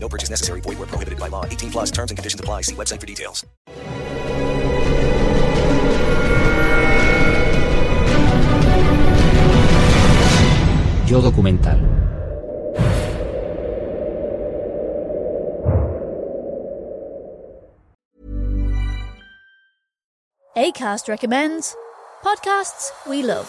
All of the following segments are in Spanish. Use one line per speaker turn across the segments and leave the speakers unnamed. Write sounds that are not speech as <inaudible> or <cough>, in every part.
No purchase necessary. Void where prohibited by law. 18 plus terms and conditions apply. See website for details.
Yo documental.
ACAST recommends podcasts we love.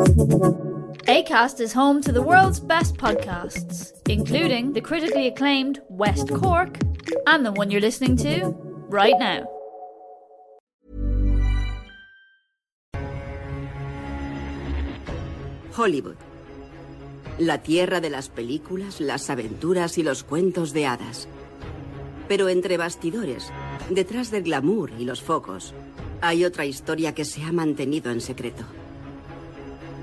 ACAST is home to the world's best podcasts, including the critically acclaimed West Cork and the one you're listening to right now.
Hollywood. La tierra de las películas, las aventuras y los cuentos de hadas. Pero entre bastidores, detrás del glamour y los focos, hay otra historia que se ha mantenido en secreto.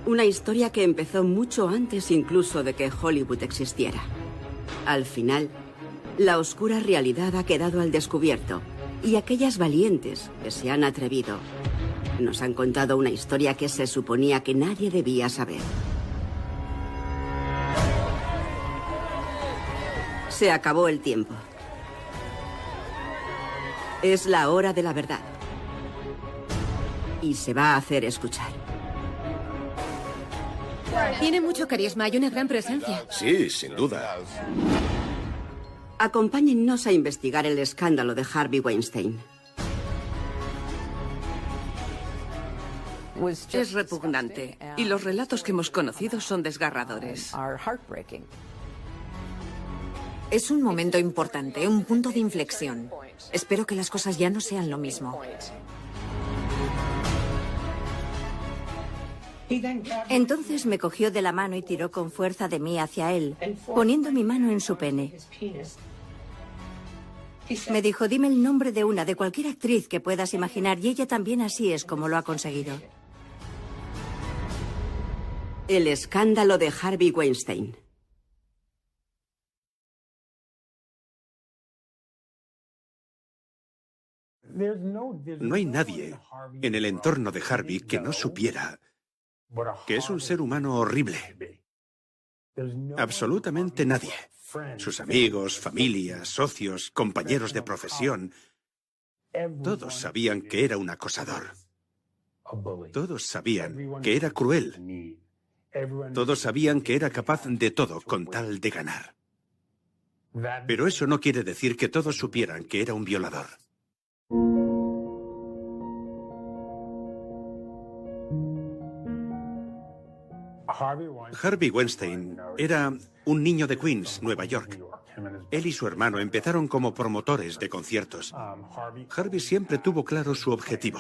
Una historia que empezó mucho antes incluso de que Hollywood existiera. Al final, la oscura realidad ha quedado al descubierto y aquellas valientes que se han atrevido nos han contado una historia que se suponía que nadie debía saber. Se acabó el tiempo. Es la hora de la verdad. Y se va a hacer escuchar.
Tiene mucho carisma y una gran presencia.
Sí, sin duda.
Acompáñennos a investigar el escándalo de Harvey Weinstein.
Es repugnante y los relatos que hemos conocido son desgarradores.
Es un momento importante, un punto de inflexión. Espero que las cosas ya no sean lo mismo.
Entonces me cogió de la mano y tiró con fuerza de mí hacia él, poniendo mi mano en su pene. Me dijo, dime el nombre de una, de cualquier actriz que puedas imaginar, y ella también así es como lo ha conseguido.
El escándalo de Harvey Weinstein.
No hay nadie en el entorno de Harvey que no supiera que es un ser humano horrible. Absolutamente nadie. Sus amigos, familia, socios, compañeros de profesión, todos sabían que era un acosador. Todos sabían que era cruel. Todos sabían que era capaz de todo con tal de ganar. Pero eso no quiere decir que todos supieran que era un violador. Harvey Weinstein era un niño de Queens, Nueva York. Él y su hermano empezaron como promotores de conciertos. Harvey siempre tuvo claro su objetivo.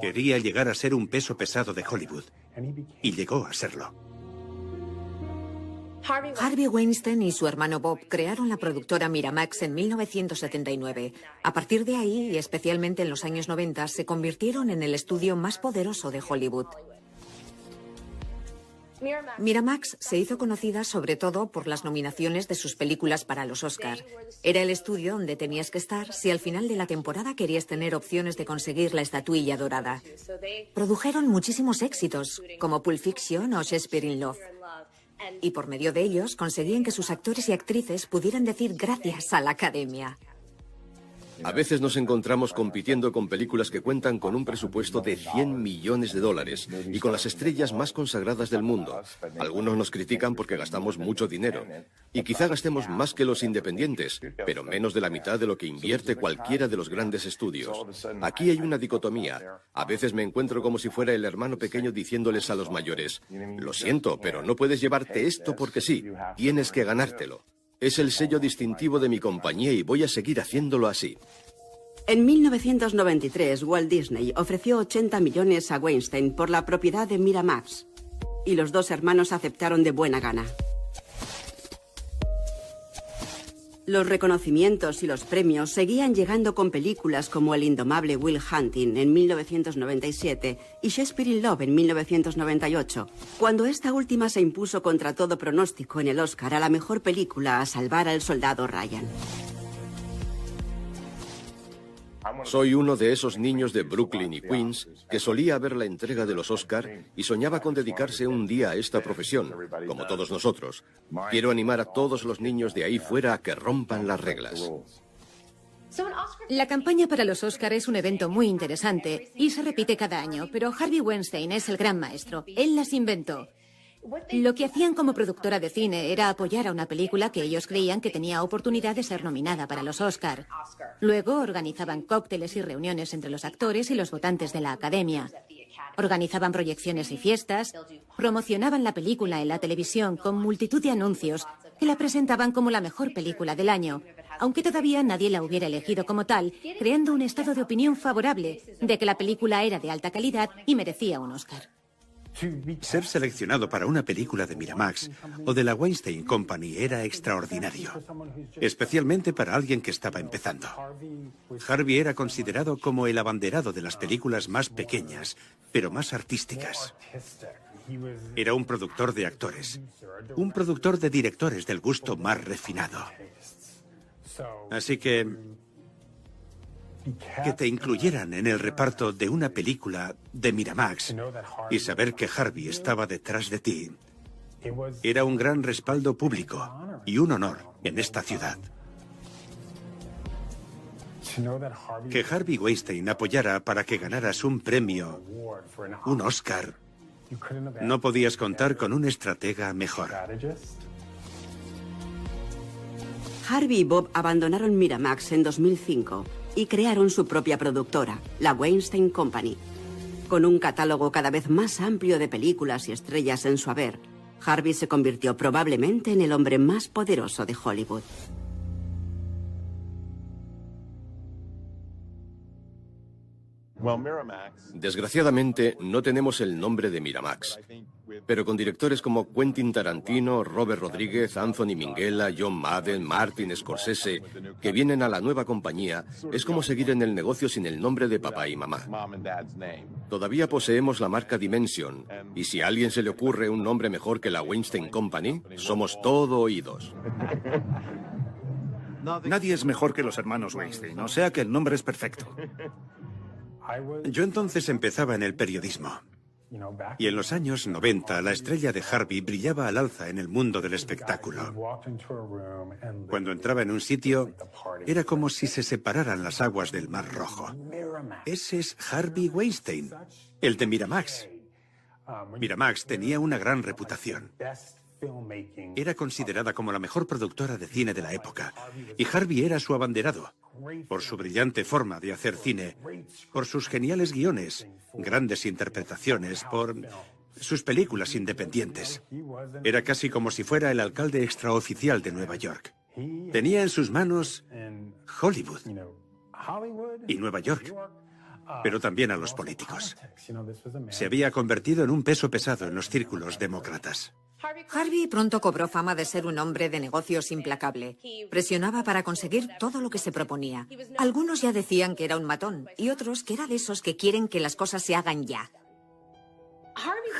Quería llegar a ser un peso pesado de Hollywood. Y llegó a serlo.
Harvey Weinstein y su hermano Bob crearon la productora Miramax en 1979. A partir de ahí, y especialmente en los años 90, se convirtieron en el estudio más poderoso de Hollywood. Miramax se hizo conocida sobre todo por las nominaciones de sus películas para los Oscar. Era el estudio donde tenías que estar si al final de la temporada querías tener opciones de conseguir la estatuilla dorada. Produjeron muchísimos éxitos, como Pulp Fiction o Shakespeare in Love. Y por medio de ellos conseguían que sus actores y actrices pudieran decir gracias a la academia.
A veces nos encontramos compitiendo con películas que cuentan con un presupuesto de 100 millones de dólares y con las estrellas más consagradas del mundo. Algunos nos critican porque gastamos mucho dinero. Y quizá gastemos más que los independientes, pero menos de la mitad de lo que invierte cualquiera de los grandes estudios. Aquí hay una dicotomía. A veces me encuentro como si fuera el hermano pequeño diciéndoles a los mayores, lo siento, pero no puedes llevarte esto porque sí, tienes que ganártelo. Es el sello distintivo de mi compañía y voy a seguir haciéndolo así.
En 1993, Walt Disney ofreció 80 millones a Weinstein por la propiedad de Miramax, y los dos hermanos aceptaron de buena gana. Los reconocimientos y los premios seguían llegando con películas como El indomable Will Hunting en 1997 y Shakespeare in Love en 1998, cuando esta última se impuso contra todo pronóstico en el Oscar a la mejor película a salvar al soldado Ryan.
Soy uno de esos niños de Brooklyn y Queens que solía ver la entrega de los Oscar y soñaba con dedicarse un día a esta profesión, como todos nosotros. Quiero animar a todos los niños de ahí fuera a que rompan las reglas.
La campaña para los Oscar es un evento muy interesante y se repite cada año, pero Harvey Weinstein es el gran maestro. Él las inventó. Lo que hacían como productora de cine era apoyar a una película que ellos creían que tenía oportunidad de ser nominada para los Oscar. Luego organizaban cócteles y reuniones entre los actores y los votantes de la academia. Organizaban proyecciones y fiestas, promocionaban la película en la televisión con multitud de anuncios que la presentaban como la mejor película del año, aunque todavía nadie la hubiera elegido como tal, creando un estado de opinión favorable de que la película era de alta calidad y merecía un Oscar.
Ser seleccionado para una película de Miramax o de la Weinstein Company era extraordinario, especialmente para alguien que estaba empezando. Harvey era considerado como el abanderado de las películas más pequeñas, pero más artísticas. Era un productor de actores, un productor de directores del gusto más refinado. Así que que te incluyeran en el reparto de una película de Miramax y saber que Harvey estaba detrás de ti era un gran respaldo público y un honor en esta ciudad. Que Harvey Weinstein apoyara para que ganaras un premio, un Oscar, no podías contar con un estratega mejor.
Harvey y Bob abandonaron Miramax en 2005 y crearon su propia productora, la Weinstein Company. Con un catálogo cada vez más amplio de películas y estrellas en su haber, Harvey se convirtió probablemente en el hombre más poderoso de Hollywood.
Desgraciadamente, no tenemos el nombre de Miramax. Pero con directores como Quentin Tarantino, Robert Rodríguez, Anthony Minghella, John Madden, Martin Scorsese, que vienen a la nueva compañía, es como seguir en el negocio sin el nombre de papá y mamá. Todavía poseemos la marca Dimension, y si a alguien se le ocurre un nombre mejor que la Weinstein Company, somos todo oídos.
Nadie es mejor que los hermanos Weinstein, o sea que el nombre es perfecto.
Yo entonces empezaba en el periodismo. Y en los años 90 la estrella de Harvey brillaba al alza en el mundo del espectáculo. Cuando entraba en un sitio, era como si se separaran las aguas del Mar Rojo. Ese es Harvey Weinstein, el de Miramax. Miramax tenía una gran reputación. Era considerada como la mejor productora de cine de la época, y Harvey era su abanderado, por su brillante forma de hacer cine, por sus geniales guiones, grandes interpretaciones, por sus películas independientes. Era casi como si fuera el alcalde extraoficial de Nueva York. Tenía en sus manos Hollywood y Nueva York, pero también a los políticos. Se había convertido en un peso pesado en los círculos demócratas.
Harvey pronto cobró fama de ser un hombre de negocios implacable. Presionaba para conseguir todo lo que se proponía. Algunos ya decían que era un matón y otros que era de esos que quieren que las cosas se hagan ya.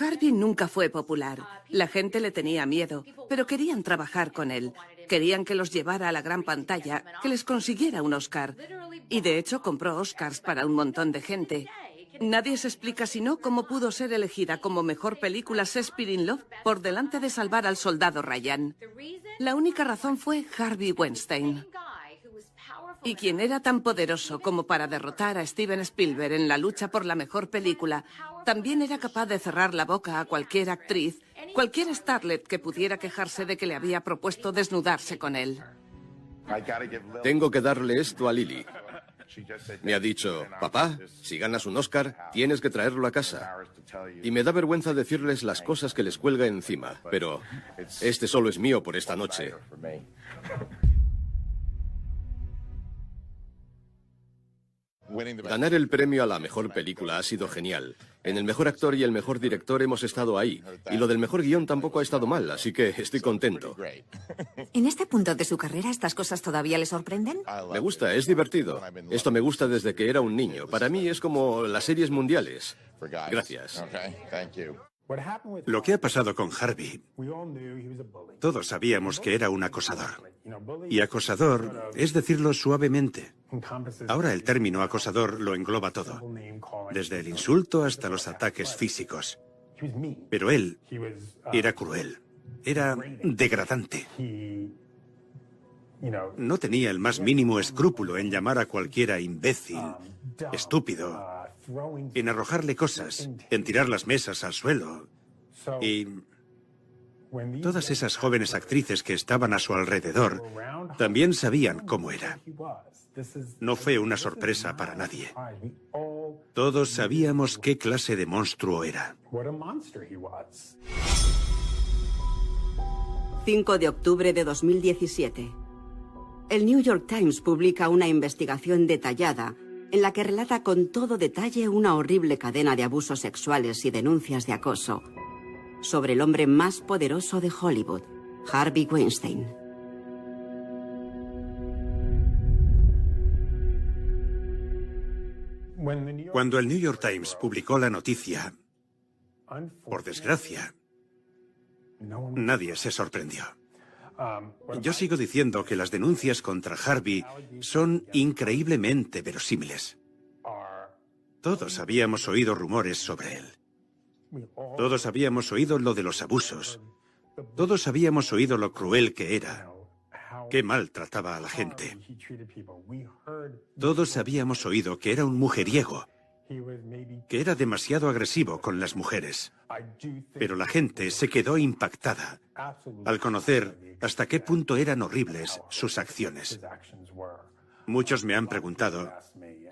Harvey nunca fue popular. La gente le tenía miedo, pero querían trabajar con él. Querían que los llevara a la gran pantalla, que les consiguiera un Oscar. Y de hecho compró Oscars para un montón de gente. Nadie se explica si no cómo pudo ser elegida como mejor película Shakespeare Love por delante de salvar al soldado Ryan. La única razón fue Harvey Weinstein. Y quien era tan poderoso como para derrotar a Steven Spielberg en la lucha por la mejor película, también era capaz de cerrar la boca a cualquier actriz, cualquier starlet que pudiera quejarse de que le había propuesto desnudarse con él.
Tengo que darle esto a Lily. Me ha dicho, papá, si ganas un Oscar, tienes que traerlo a casa. Y me da vergüenza decirles las cosas que les cuelga encima, pero este solo es mío por esta noche. Ganar el premio a la mejor película ha sido genial. En el mejor actor y el mejor director hemos estado ahí. Y lo del mejor guion tampoco ha estado mal, así que estoy contento.
¿En este punto de su carrera estas cosas todavía le sorprenden?
Me gusta, es divertido. Esto me gusta desde que era un niño. Para mí es como las series mundiales. Gracias.
Lo que ha pasado con Harvey, todos sabíamos que era un acosador. Y acosador es decirlo suavemente. Ahora el término acosador lo engloba todo, desde el insulto hasta los ataques físicos. Pero él era cruel, era degradante. No tenía el más mínimo escrúpulo en llamar a cualquiera imbécil, estúpido, en arrojarle cosas, en tirar las mesas al suelo. Y todas esas jóvenes actrices que estaban a su alrededor también sabían cómo era. No fue una sorpresa para nadie. Todos sabíamos qué clase de monstruo era.
5 de octubre de 2017. El New York Times publica una investigación detallada en la que relata con todo detalle una horrible cadena de abusos sexuales y denuncias de acoso sobre el hombre más poderoso de Hollywood, Harvey Weinstein.
Cuando el New York Times publicó la noticia, por desgracia, nadie se sorprendió. Yo sigo diciendo que las denuncias contra Harvey son increíblemente verosímiles. Todos habíamos oído rumores sobre él. Todos habíamos oído lo de los abusos. Todos habíamos oído lo cruel que era. Qué mal trataba a la gente. Todos habíamos oído que era un mujeriego, que era demasiado agresivo con las mujeres. Pero la gente se quedó impactada al conocer hasta qué punto eran horribles sus acciones. Muchos me han preguntado,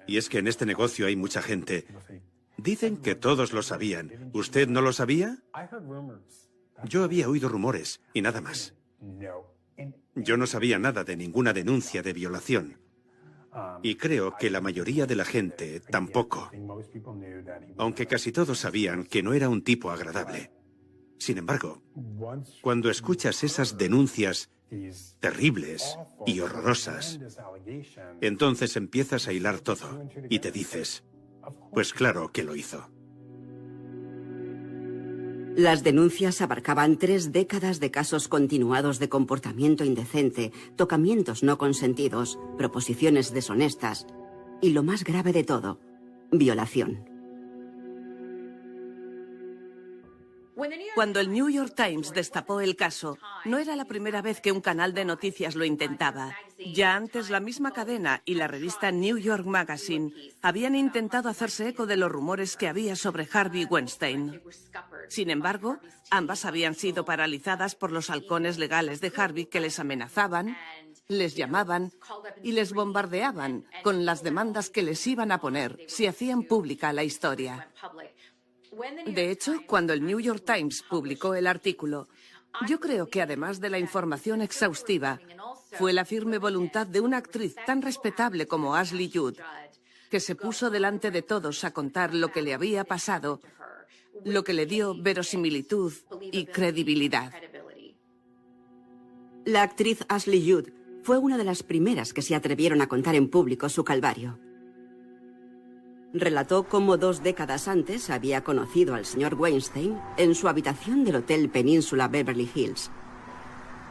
y es que en este negocio hay mucha gente, dicen que todos lo sabían. ¿Usted no lo sabía? Yo había oído rumores y nada más. Yo no sabía nada de ninguna denuncia de violación. Y creo que la mayoría de la gente tampoco. Aunque casi todos sabían que no era un tipo agradable. Sin embargo, cuando escuchas esas denuncias terribles y horrorosas, entonces empiezas a hilar todo y te dices, pues claro que lo hizo.
Las denuncias abarcaban tres décadas de casos continuados de comportamiento indecente, tocamientos no consentidos, proposiciones deshonestas y, lo más grave de todo, violación.
Cuando el New York Times destapó el caso, no era la primera vez que un canal de noticias lo intentaba. Ya antes la misma cadena y la revista New York Magazine habían intentado hacerse eco de los rumores que había sobre Harvey Weinstein. Sin embargo, ambas habían sido paralizadas por los halcones legales de Harvey que les amenazaban, les llamaban y les bombardeaban con las demandas que les iban a poner si hacían pública la historia. De hecho, cuando el New York Times publicó el artículo, yo creo que además de la información exhaustiva, fue la firme voluntad de una actriz tan respetable como Ashley Judd, que se puso delante de todos a contar lo que le había pasado lo que le dio verosimilitud y credibilidad.
La actriz Ashley Judd fue una de las primeras que se atrevieron a contar en público su calvario. Relató cómo dos décadas antes había conocido al señor Weinstein en su habitación del Hotel Península Beverly Hills,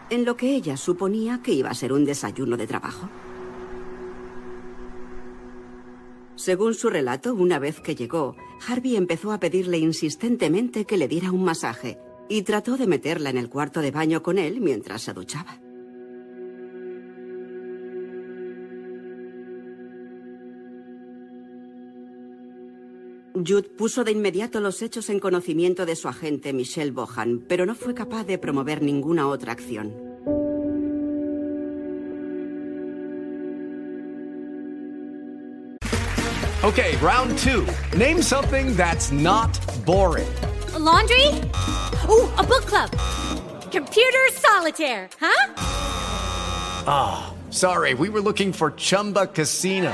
en lo que ella suponía que iba a ser un desayuno de trabajo. Según su relato, una vez que llegó, Harvey empezó a pedirle insistentemente que le diera un masaje y trató de meterla en el cuarto de baño con él mientras se duchaba. Jude puso de inmediato los hechos en conocimiento de su agente Michelle Bohan, pero no fue capaz de promover ninguna otra acción.
Okay, round two. Name something that's not boring.
A laundry? Ooh, a book club. Computer solitaire, huh?
Ah, oh, sorry, we were looking for Chumba Casino.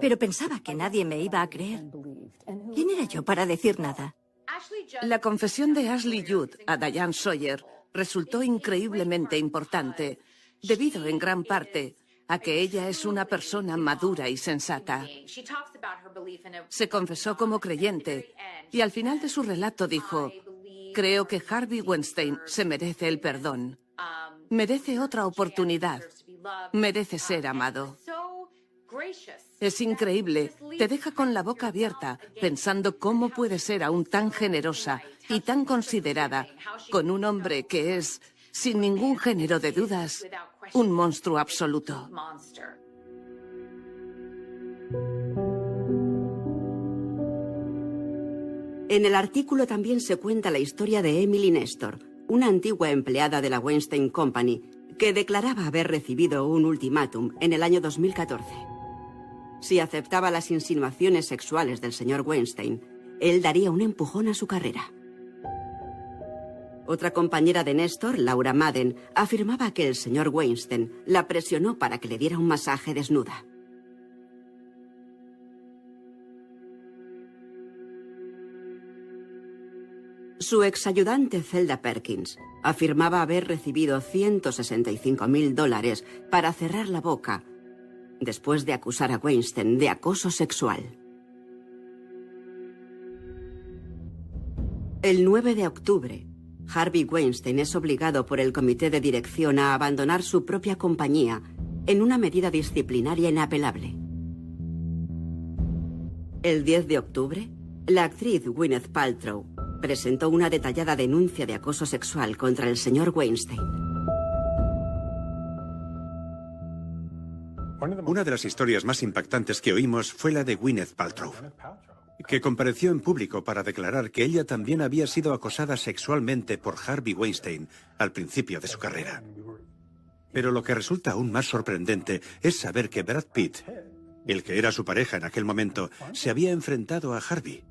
Pero pensaba que nadie me iba a creer. ¿Quién era yo para decir nada?
La confesión de Ashley Judd a Diane Sawyer resultó increíblemente importante, debido en gran parte a que ella es una persona madura y sensata. Se confesó como creyente y al final de su relato dijo, creo que Harvey Weinstein se merece el perdón, merece otra oportunidad, merece ser amado. Es increíble. Te deja con la boca abierta, pensando cómo puede ser aún tan generosa y tan considerada con un hombre que es, sin ningún género de dudas, un monstruo absoluto.
En el artículo también se cuenta la historia de Emily Nestor, una antigua empleada de la Weinstein Company, que declaraba haber recibido un ultimátum en el año 2014. Si aceptaba las insinuaciones sexuales del señor Weinstein, él daría un empujón a su carrera. Otra compañera de Néstor, Laura Madden, afirmaba que el señor Weinstein la presionó para que le diera un masaje desnuda. Su exayudante Zelda Perkins afirmaba haber recibido 165 mil dólares para cerrar la boca después de acusar a Weinstein de acoso sexual. El 9 de octubre, Harvey Weinstein es obligado por el comité de dirección a abandonar su propia compañía en una medida disciplinaria inapelable. El 10 de octubre, la actriz Gwyneth Paltrow presentó una detallada denuncia de acoso sexual contra el señor Weinstein.
Una de las historias más impactantes que oímos fue la de Gwyneth Paltrow, que compareció en público para declarar que ella también había sido acosada sexualmente por Harvey Weinstein al principio de su carrera. Pero lo que resulta aún más sorprendente es saber que Brad Pitt, el que era su pareja en aquel momento, se había enfrentado a Harvey,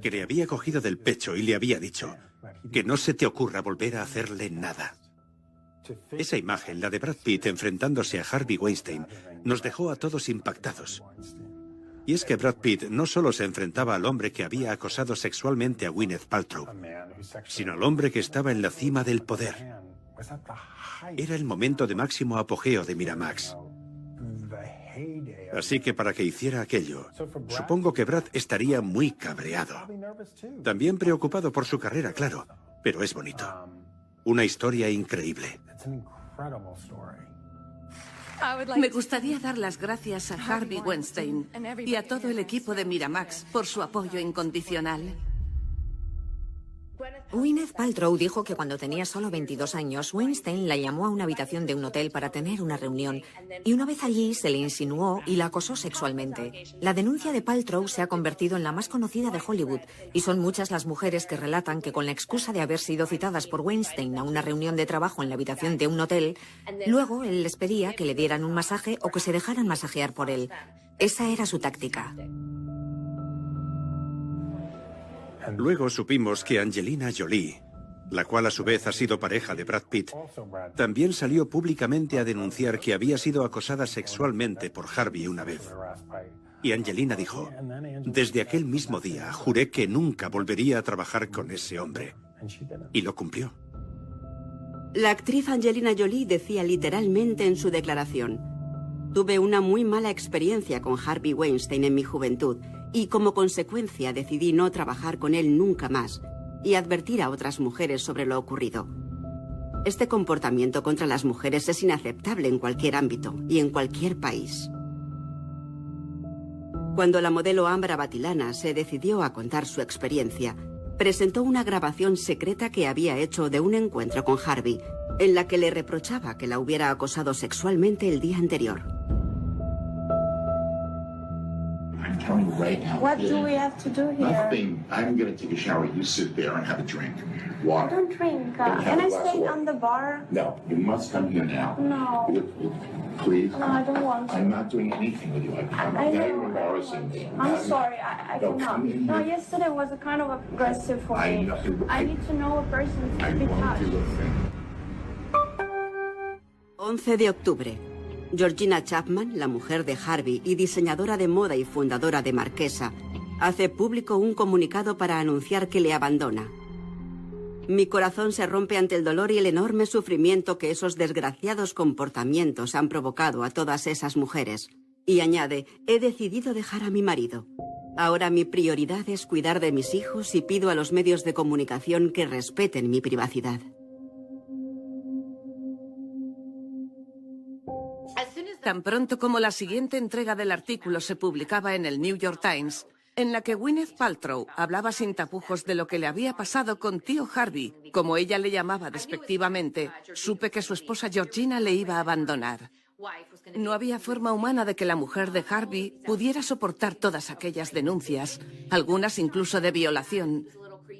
que le había cogido del pecho y le había dicho que no se te ocurra volver a hacerle nada. Esa imagen, la de Brad Pitt enfrentándose a Harvey Weinstein, nos dejó a todos impactados. Y es que Brad Pitt no solo se enfrentaba al hombre que había acosado sexualmente a Gwyneth Paltrow, sino al hombre que estaba en la cima del poder. Era el momento de máximo apogeo de Miramax. Así que para que hiciera aquello, supongo que Brad estaría muy cabreado. También preocupado por su carrera, claro. pero es bonito. Una historia increíble.
Me gustaría dar las gracias a Harvey Weinstein y a todo el equipo de Miramax por su apoyo incondicional.
Gwyneth Paltrow dijo que cuando tenía solo 22 años, Weinstein la llamó a una habitación de un hotel para tener una reunión y una vez allí se le insinuó y la acosó sexualmente. La denuncia de Paltrow se ha convertido en la más conocida de Hollywood y son muchas las mujeres que relatan que con la excusa de haber sido citadas por Weinstein a una reunión de trabajo en la habitación de un hotel, luego él les pedía que le dieran un masaje o que se dejaran masajear por él. Esa era su táctica.
Luego supimos que Angelina Jolie, la cual a su vez ha sido pareja de Brad Pitt, también salió públicamente a denunciar que había sido acosada sexualmente por Harvey una vez. Y Angelina dijo, desde aquel mismo día juré que nunca volvería a trabajar con ese hombre. Y lo cumplió.
La actriz Angelina Jolie decía literalmente en su declaración, Tuve una muy mala experiencia con Harvey Weinstein en mi juventud y como consecuencia decidí no trabajar con él nunca más y advertir a otras mujeres sobre lo ocurrido. Este comportamiento contra las mujeres es inaceptable en cualquier ámbito y en cualquier país. Cuando la modelo Ambra Batilana se decidió a contar su experiencia, presentó una grabación secreta que había hecho de un encuentro con Harvey, en la que le reprochaba que la hubiera acosado sexualmente el día anterior.
Telling you right now.
What do we have to do here?
Nothing. I'm going to take a shower. You sit there and have a drink. Water.
Don't drink. Uh, can I
glass
stay on the bar?
No, you must come here now.
No.
Please.
No, I don't want to.
I'm not doing anything with you. I, I'm
I
now you're embarrassing me.
I'm
Now-
sorry, I, I
No,
cannot.
come
No, yesterday was a kind of aggressive for
I
me.
know-
I need to know a person to
I
be
won't
touched.
do a thing.
11 de octubre. Georgina Chapman, la mujer de Harvey y diseñadora de moda y fundadora de Marquesa, hace público un comunicado para anunciar que le abandona. Mi corazón se rompe ante el dolor y el enorme sufrimiento que esos desgraciados comportamientos han provocado a todas esas mujeres. Y añade, he decidido dejar a mi marido. Ahora mi prioridad es cuidar de mis hijos y pido a los medios de comunicación que respeten mi privacidad.
Tan pronto como la siguiente entrega del artículo se publicaba en el New York Times, en la que Gwyneth Paltrow hablaba sin tapujos de lo que le había pasado con tío Harvey, como ella le llamaba despectivamente, supe que su esposa Georgina le iba a abandonar. No había forma humana de que la mujer de Harvey pudiera soportar todas aquellas denuncias, algunas incluso de violación.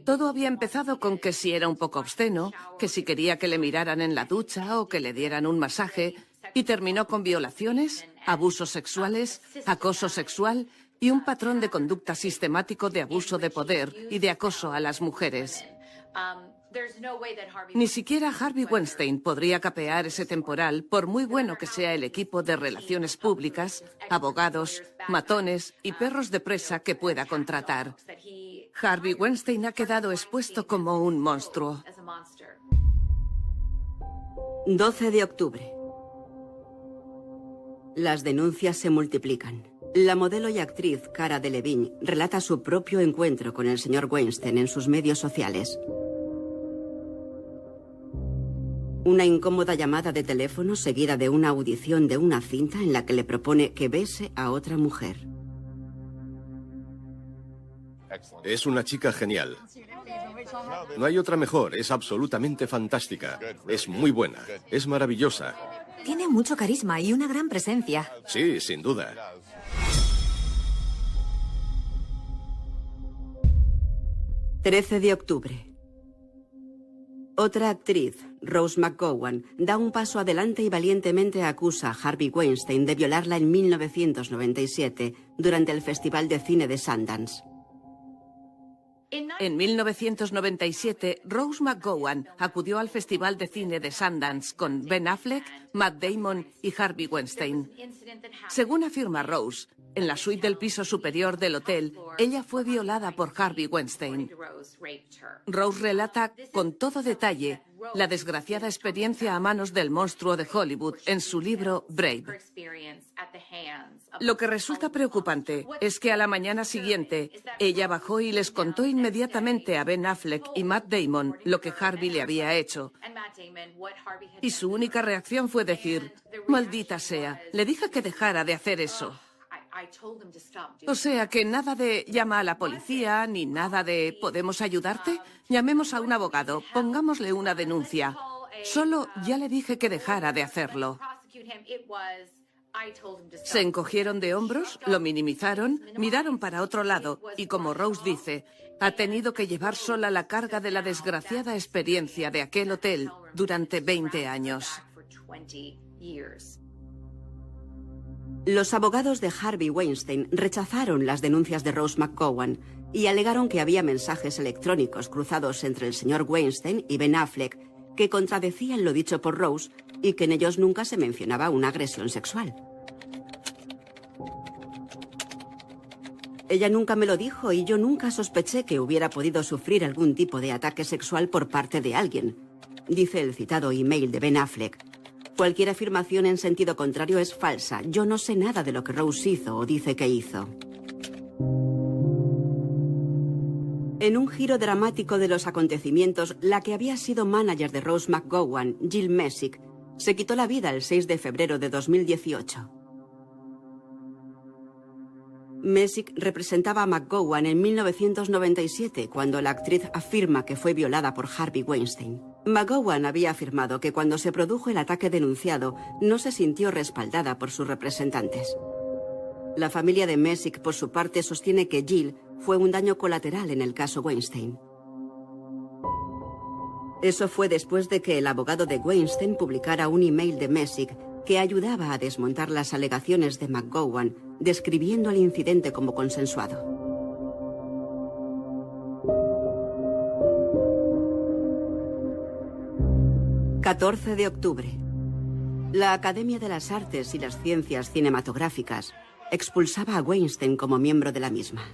Todo había empezado con que si era un poco obsceno, que si quería que le miraran en la ducha o que le dieran un masaje, y terminó con violaciones, abusos sexuales, acoso sexual y un patrón de conducta sistemático de abuso de poder y de acoso a las mujeres. Ni siquiera Harvey Weinstein podría capear ese temporal por muy bueno que sea el equipo de relaciones públicas, abogados, matones y perros de presa que pueda contratar. Harvey Weinstein ha quedado expuesto como un monstruo.
12 de octubre. Las denuncias se multiplican. La modelo y actriz Cara Delevingne relata su propio encuentro con el señor Weinstein en sus medios sociales. Una incómoda llamada de teléfono seguida de una audición de una cinta en la que le propone que bese a otra mujer.
Es una chica genial. No hay otra mejor, es absolutamente fantástica. Es muy buena, es maravillosa.
Tiene mucho carisma y una gran presencia.
Sí, sin duda.
...13 de octubre. Otra actriz, Rose McGowan, da un paso adelante y valientemente acusa a Harvey Weinstein de violarla en 1997 durante el Festival de Cine de Sundance.
En 1997, Rose McGowan acudió al Festival de Cine de Sundance con Ben Affleck, Matt Damon y Harvey Weinstein. Según afirma Rose, en la suite del piso superior del hotel, ella fue violada por Harvey Weinstein. Rose relata con todo detalle la desgraciada experiencia a manos del monstruo de Hollywood en su libro Brave. Lo que resulta preocupante es que a la mañana siguiente ella bajó y les contó inmediatamente a Ben Affleck y Matt Damon lo que Harvey le había hecho. Y su única reacción fue decir, maldita sea, le dije que dejara de hacer eso. O sea que nada de llama a la policía, ni nada de ¿podemos ayudarte? Llamemos a un abogado, pongámosle una denuncia. Solo ya le dije que dejara de hacerlo. Se encogieron de hombros, lo minimizaron, miraron para otro lado y como Rose dice, ha tenido que llevar sola la carga de la desgraciada experiencia de aquel hotel durante 20 años.
Los abogados de Harvey Weinstein rechazaron las denuncias de Rose McGowan y alegaron que había mensajes electrónicos cruzados entre el señor Weinstein y Ben Affleck que contradecían lo dicho por Rose y que en ellos nunca se mencionaba una agresión sexual. Ella nunca me lo dijo y yo nunca sospeché que hubiera podido sufrir algún tipo de ataque sexual por parte de alguien, dice el citado email de Ben Affleck. Cualquier afirmación en sentido contrario es falsa. Yo no sé nada de lo que Rose hizo o dice que hizo. En un giro dramático de los acontecimientos, la que había sido manager de Rose McGowan, Jill Messick, se quitó la vida el 6 de febrero de 2018. Messick representaba a McGowan en 1997, cuando la actriz afirma que fue violada por Harvey Weinstein. McGowan había afirmado que cuando se produjo el ataque denunciado, no se sintió respaldada por sus representantes. La familia de Messick, por su parte, sostiene que Jill fue un daño colateral en el caso Weinstein. Eso fue después de que el abogado de Weinstein publicara un email de Messick que ayudaba a desmontar las alegaciones de McGowan, describiendo el incidente como consensuado. 14 de octubre. La Academia de las Artes y las Ciencias Cinematográficas expulsaba a Weinstein como miembro de la misma.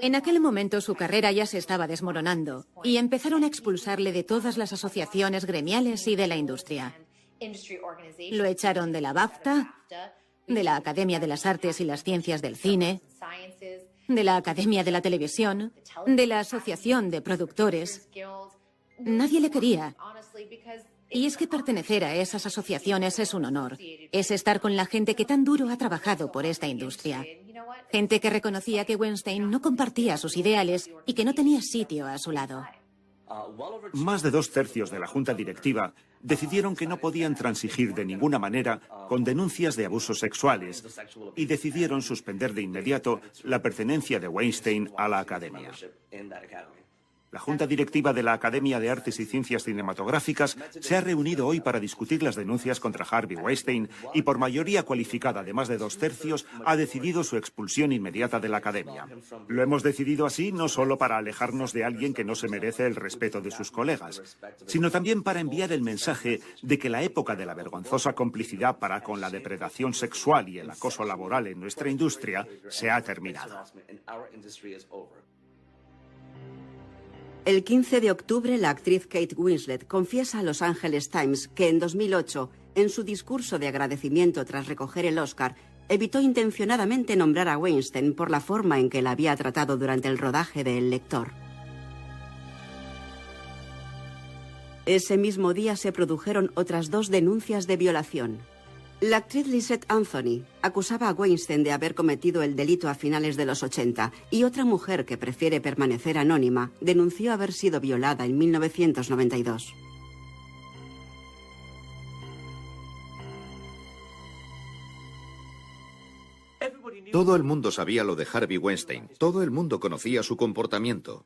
En aquel momento su carrera ya se estaba desmoronando y empezaron a expulsarle de todas las asociaciones gremiales y de la industria. Lo echaron de la BAFTA, de la Academia de las Artes y las Ciencias del Cine, de la Academia de la Televisión, de la Asociación de Productores. Nadie le quería. Y es que pertenecer a esas asociaciones es un honor. Es estar con la gente que tan duro ha trabajado por esta industria. Gente que reconocía que Weinstein no compartía sus ideales y que no tenía sitio a su lado.
Más de dos tercios de la junta directiva decidieron que no podían transigir de ninguna manera con denuncias de abusos sexuales y decidieron suspender de inmediato la pertenencia de Weinstein a la academia. La Junta Directiva de la Academia de Artes y Ciencias Cinematográficas se ha reunido hoy para discutir las denuncias contra Harvey Weinstein y por mayoría cualificada de más de dos tercios ha decidido su expulsión inmediata de la Academia. Lo hemos decidido así no solo para alejarnos de alguien que no se merece el respeto de sus colegas, sino también para enviar el mensaje de que la época de la vergonzosa complicidad para con la depredación sexual y el acoso laboral en nuestra industria se ha terminado.
El 15 de octubre, la actriz Kate Winslet confiesa a Los Angeles Times que en 2008, en su discurso de agradecimiento tras recoger el Oscar, evitó intencionadamente nombrar a Weinstein por la forma en que la había tratado durante el rodaje de El Lector. Ese mismo día se produjeron otras dos denuncias de violación. La actriz Lisette Anthony acusaba a Weinstein de haber cometido el delito a finales de los 80 y otra mujer que prefiere permanecer anónima denunció haber sido violada en 1992.
Todo el mundo sabía lo de Harvey Weinstein, todo el mundo conocía su comportamiento.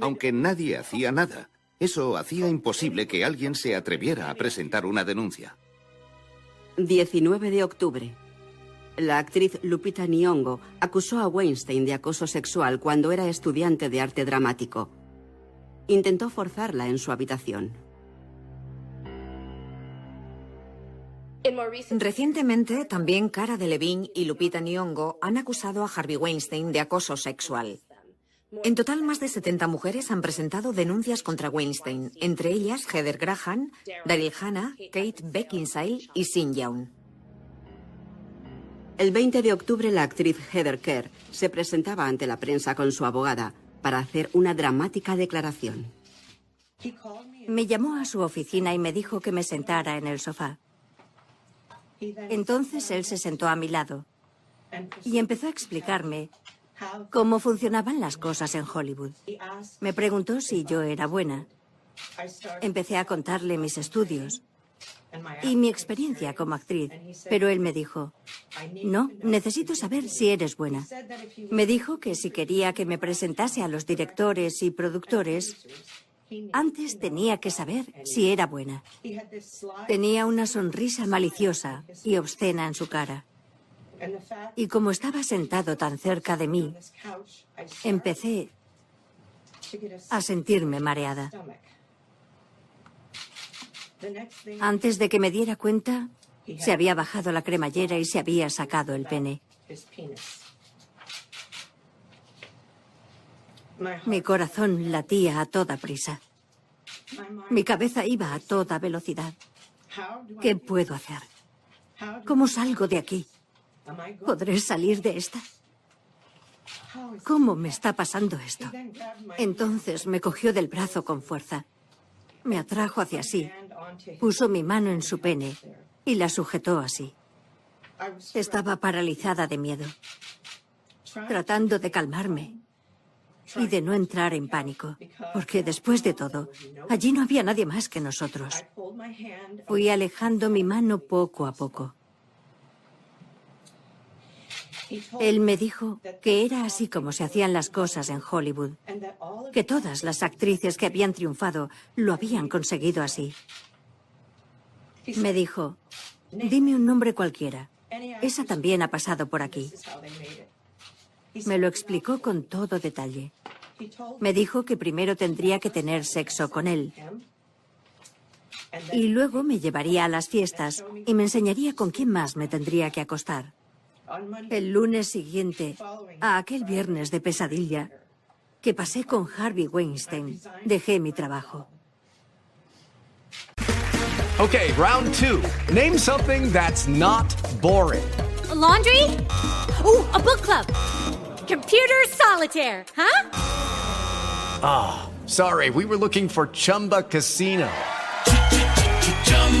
Aunque nadie hacía nada, eso hacía imposible que alguien se atreviera a presentar una denuncia.
19 de octubre. La actriz Lupita Nyong'o acusó a Weinstein de acoso sexual cuando era estudiante de arte dramático. Intentó forzarla en su habitación.
Recientemente, también Cara Delevingne y Lupita Nyong'o han acusado a Harvey Weinstein de acoso sexual. En total, más de 70 mujeres han presentado denuncias contra Weinstein, entre ellas Heather Graham, Daryl Hannah, Kate Beckinsale y Sin Young.
El 20 de octubre, la actriz Heather Kerr se presentaba ante la prensa con su abogada para hacer una dramática declaración.
Me llamó a su oficina y me dijo que me sentara en el sofá. Entonces él se sentó a mi lado y empezó a explicarme cómo funcionaban las cosas en Hollywood. Me preguntó si yo era buena. Empecé a contarle mis estudios y mi experiencia como actriz, pero él me dijo, no, necesito saber si eres buena. Me dijo que si quería que me presentase a los directores y productores, antes tenía que saber si era buena. Tenía una sonrisa maliciosa y obscena en su cara. Y como estaba sentado tan cerca de mí, empecé a sentirme mareada. Antes de que me diera cuenta, se había bajado la cremallera y se había sacado el pene. Mi corazón latía a toda prisa. Mi cabeza iba a toda velocidad. ¿Qué puedo hacer? ¿Cómo salgo de aquí? ¿Podré salir de esta? ¿Cómo me está pasando esto? Entonces me cogió del brazo con fuerza. Me atrajo hacia sí, puso mi mano en su pene y la sujetó así. Estaba paralizada de miedo, tratando de calmarme y de no entrar en pánico, porque después de todo, allí no había nadie más que nosotros. Fui alejando mi mano poco a poco. Él me dijo que era así como se hacían las cosas en Hollywood, que todas las actrices que habían triunfado lo habían conseguido así. Me dijo, dime un nombre cualquiera. Esa también ha pasado por aquí. Me lo explicó con todo detalle. Me dijo que primero tendría que tener sexo con él. Y luego me llevaría a las fiestas y me enseñaría con quién más me tendría que acostar. El lunes siguiente, a aquel viernes de pesadilla, que pasé con Harvey Weinstein, dejé mi trabajo.
Okay, round two. Name something that's not boring.
laundry? Ooh, a book club. Computer solitaire, huh?
Ah, oh, sorry, we were looking for Chumba Casino.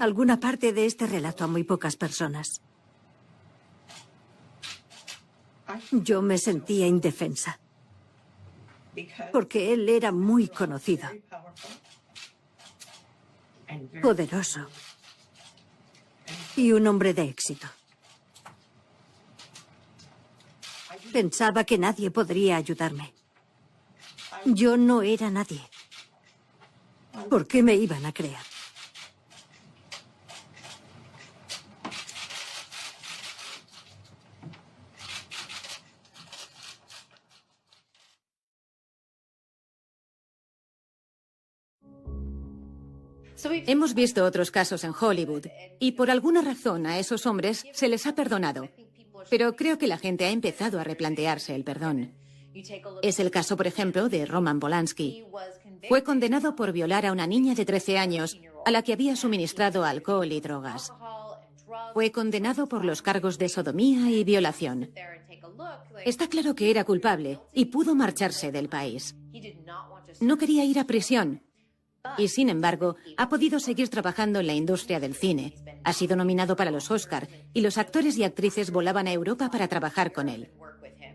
alguna parte de este relato a muy pocas personas. Yo me sentía indefensa, porque él era muy conocido, poderoso y un hombre de éxito. Pensaba que nadie podría ayudarme. Yo no era nadie. ¿Por qué me iban a creer?
Hemos visto otros casos en Hollywood y por alguna razón a esos hombres se les ha perdonado. Pero creo que la gente ha empezado a replantearse el perdón. Es el caso, por ejemplo, de Roman Polanski. Fue condenado por violar a una niña de 13 años a la que había suministrado alcohol y drogas. Fue condenado por los cargos de sodomía y violación. Está claro que era culpable y pudo marcharse del país. No quería ir a prisión. Y sin embargo, ha podido seguir trabajando en la industria del cine. Ha sido nominado para los Oscar y los actores y actrices volaban a Europa para trabajar con él.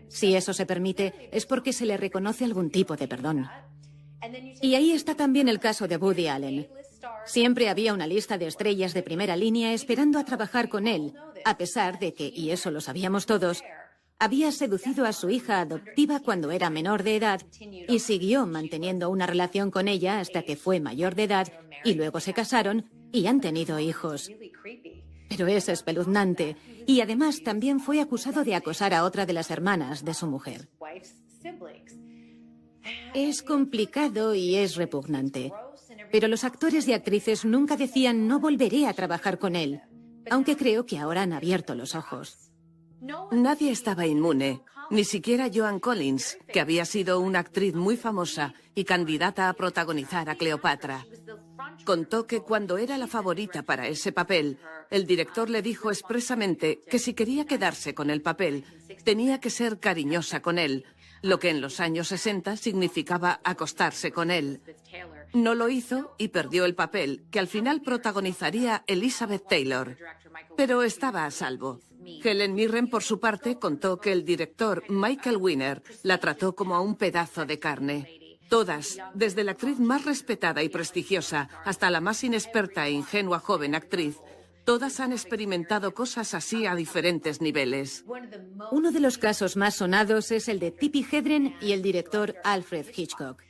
Si eso se permite, es porque se le reconoce algún tipo de perdón. Y ahí está también el caso de Woody Allen. Siempre había una lista de estrellas de primera línea esperando a trabajar con él, a pesar de que, y eso lo sabíamos todos, había seducido a su hija adoptiva cuando era menor de edad y siguió manteniendo una relación con ella hasta que fue mayor de edad y luego se casaron y han tenido hijos. Pero es espeluznante y además también fue acusado de acosar a otra de las hermanas de su mujer. Es complicado y es repugnante. Pero los actores y actrices nunca decían no volveré a trabajar con él, aunque creo que ahora han abierto los ojos.
Nadie estaba inmune, ni siquiera Joan Collins, que había sido una actriz muy famosa y candidata a protagonizar a Cleopatra. Contó que cuando era la favorita para ese papel, el director le dijo expresamente que si quería quedarse con el papel, tenía que ser cariñosa con él, lo que en los años 60 significaba acostarse con él. No lo hizo y perdió el papel, que al final protagonizaría Elizabeth Taylor. Pero estaba a salvo. Helen Mirren, por su parte, contó que el director Michael Winner la trató como a un pedazo de carne. Todas, desde la actriz más respetada y prestigiosa hasta la más inexperta e ingenua joven actriz, todas han experimentado cosas así a diferentes niveles.
Uno de los casos más sonados es el de Tippi Hedren y el director Alfred Hitchcock.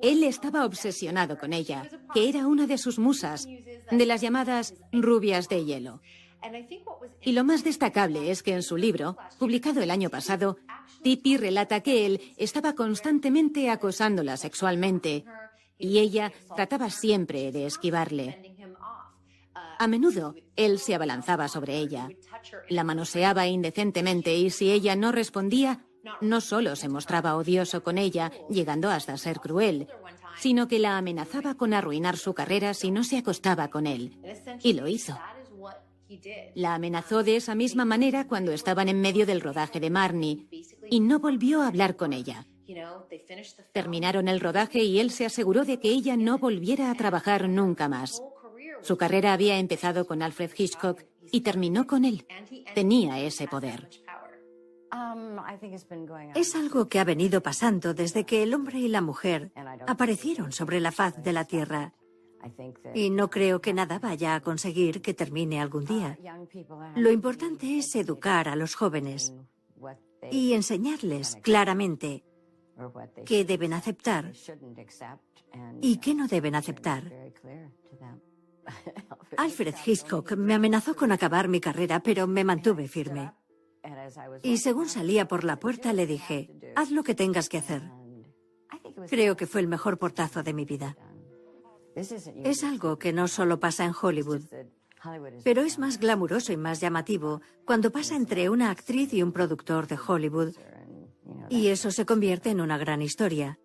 Él estaba obsesionado con ella, que era una de sus musas, de las llamadas rubias de hielo. Y lo más destacable es que en su libro, publicado el año pasado, Tippi relata que él estaba constantemente acosándola sexualmente y ella trataba siempre de esquivarle. A menudo, él se abalanzaba sobre ella, la manoseaba indecentemente y si ella no respondía, no solo se mostraba odioso con ella, llegando hasta ser cruel, sino que la amenazaba con arruinar su carrera si no se acostaba con él. Y lo hizo. La amenazó de esa misma manera cuando estaban en medio del rodaje de Marnie y no volvió a hablar con ella. Terminaron el rodaje y él se aseguró de que ella no volviera a trabajar nunca más. Su carrera había empezado con Alfred Hitchcock y terminó con él. Tenía ese poder.
Es algo que ha venido pasando desde que el hombre y la mujer aparecieron sobre la faz de la Tierra. Y no creo que nada vaya a conseguir que termine algún día. Lo importante es educar a los jóvenes y enseñarles claramente qué deben aceptar y qué no deben aceptar. <laughs> Alfred Hitchcock me amenazó con acabar mi carrera, pero me mantuve firme. Y según salía por la puerta le dije, haz lo que tengas que hacer. Creo que fue el mejor portazo de mi vida. Es algo que no solo pasa en Hollywood, pero es más glamuroso y más llamativo cuando pasa entre una actriz y un productor de Hollywood. Y eso se convierte en una gran historia.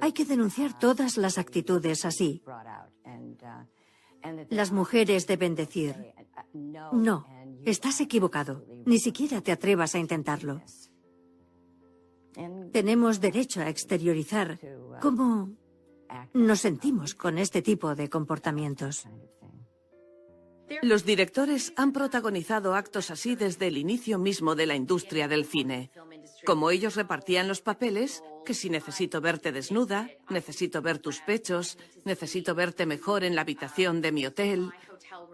Hay que denunciar todas las actitudes así. Las mujeres deben decir, no, estás equivocado, ni siquiera te atrevas a intentarlo. Tenemos derecho a exteriorizar cómo nos sentimos con este tipo de comportamientos.
Los directores han protagonizado actos así desde el inicio mismo de la industria del cine. Como ellos repartían los papeles, que si necesito verte desnuda, necesito ver tus pechos, necesito verte mejor en la habitación de mi hotel.